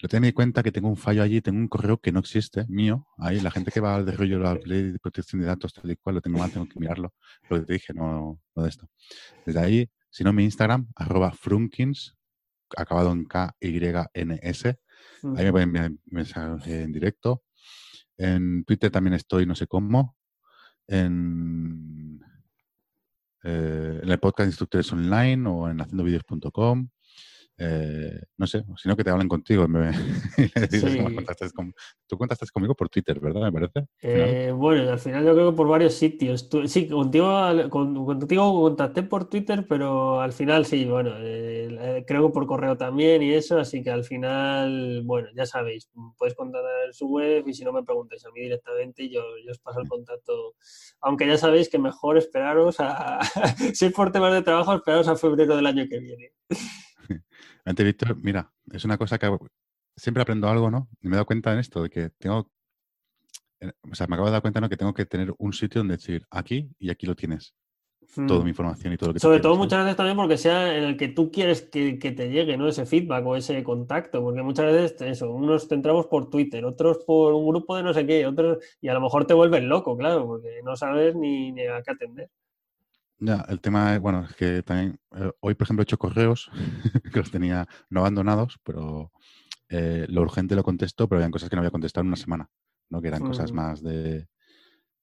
Lo tengo en cuenta que tengo un fallo allí, tengo un correo que no existe, mío, ahí la gente que va al desarrollo de la ley de protección de datos, tal y cual, lo tengo mal, tengo que mirarlo, lo que te dije, no, no de esto. Desde ahí, si no, mi Instagram, arroba frunkins, acabado en K-Y-N-S, ahí me pueden enviar mensaje en directo. En Twitter también estoy, no sé cómo, en, eh, en el podcast Instructores Online o en haciendovideos.com. Eh, no sé, sino que te hablen contigo. tú contactas conmigo por Twitter, ¿verdad? Me parece. Eh, bueno, al final yo creo que por varios sitios. sí, contigo, contigo contacté por Twitter, pero al final sí, bueno, eh, creo que por correo también y eso, así que al final, bueno, ya sabéis, podéis contactar en su web y si no me preguntéis a mí directamente, yo, yo os paso el contacto. Aunque ya sabéis que mejor esperaros a, si es por temas de trabajo, esperaros a febrero del año que viene. Antes, Víctor, mira, es una cosa que siempre aprendo algo, ¿no? Y me he dado cuenta en esto, de que tengo, eh, o sea, me acabo de dar cuenta, ¿no? Que tengo que tener un sitio donde decir aquí y aquí lo tienes. Toda mi hmm. información y todo lo que Sobre todo muchas veces también porque sea en el que tú quieres que, te llegue, ¿no? Ese feedback o ese contacto, porque muchas veces eso, unos te entramos por Twitter, otros por un grupo de no sé qué, otros, y a lo mejor te vuelves loco, claro, porque no sabes ni, ni a qué atender. Ya, el tema es, bueno, es que también eh, hoy, por ejemplo, he hecho correos que los tenía no abandonados, pero eh, lo urgente lo contesto, pero había cosas que no había contestado en una semana, ¿no? Que eran cosas más de,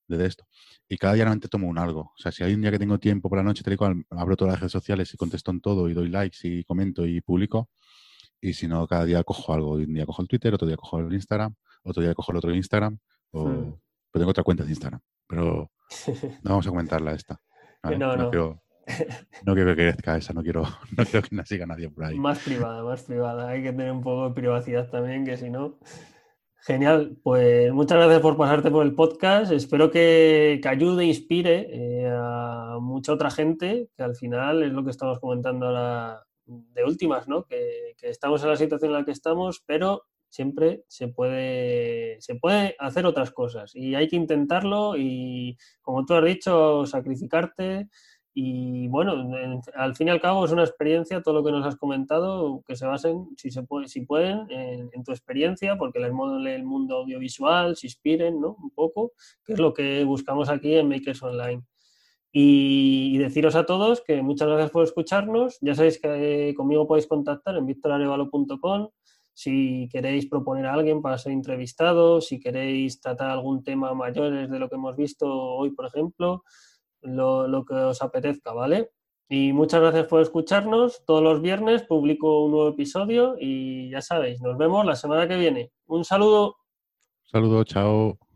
de, esto. Y cada día realmente tomo un algo. O sea, si hay un día que tengo tiempo por la noche, te digo, abro todas las redes sociales y contesto en todo y doy likes y comento y publico. Y si no, cada día cojo algo. Un día cojo el Twitter, otro día cojo el Instagram, otro día cojo el otro Instagram. O... Pero tengo otra cuenta de Instagram. Pero no vamos a comentarla esta. No, no. Quiero, no quiero que crezca esa, no quiero, no quiero que siga nadie por ahí. Más privada, más privada. Hay que tener un poco de privacidad también, que si no. Genial, pues muchas gracias por pasarte por el podcast. Espero que, que ayude, inspire eh, a mucha otra gente, que al final es lo que estamos comentando ahora de últimas, ¿no? Que, que estamos en la situación en la que estamos, pero siempre se puede, se puede hacer otras cosas y hay que intentarlo y, como tú has dicho, sacrificarte. Y bueno, al fin y al cabo es una experiencia, todo lo que nos has comentado, que se basen, si, se puede, si pueden, en, tu experiencia, porque el mundo, el mundo audiovisual, se inspiren, ¿no? Un poco, que es lo que buscamos aquí en Makers Online. Y, deciros a todos que muchas gracias por escucharnos. Ya sabéis que conmigo podéis contactar en victorarevalo.com si queréis proponer a alguien para ser entrevistado, si queréis tratar algún tema mayores de lo que hemos visto hoy, por ejemplo, lo, que os apetezca, ¿vale? Y muchas gracias por escucharnos. Todos los viernes publico un nuevo episodio y ya sabéis, nos vemos la semana que viene. Un saludo. Saludo, chao.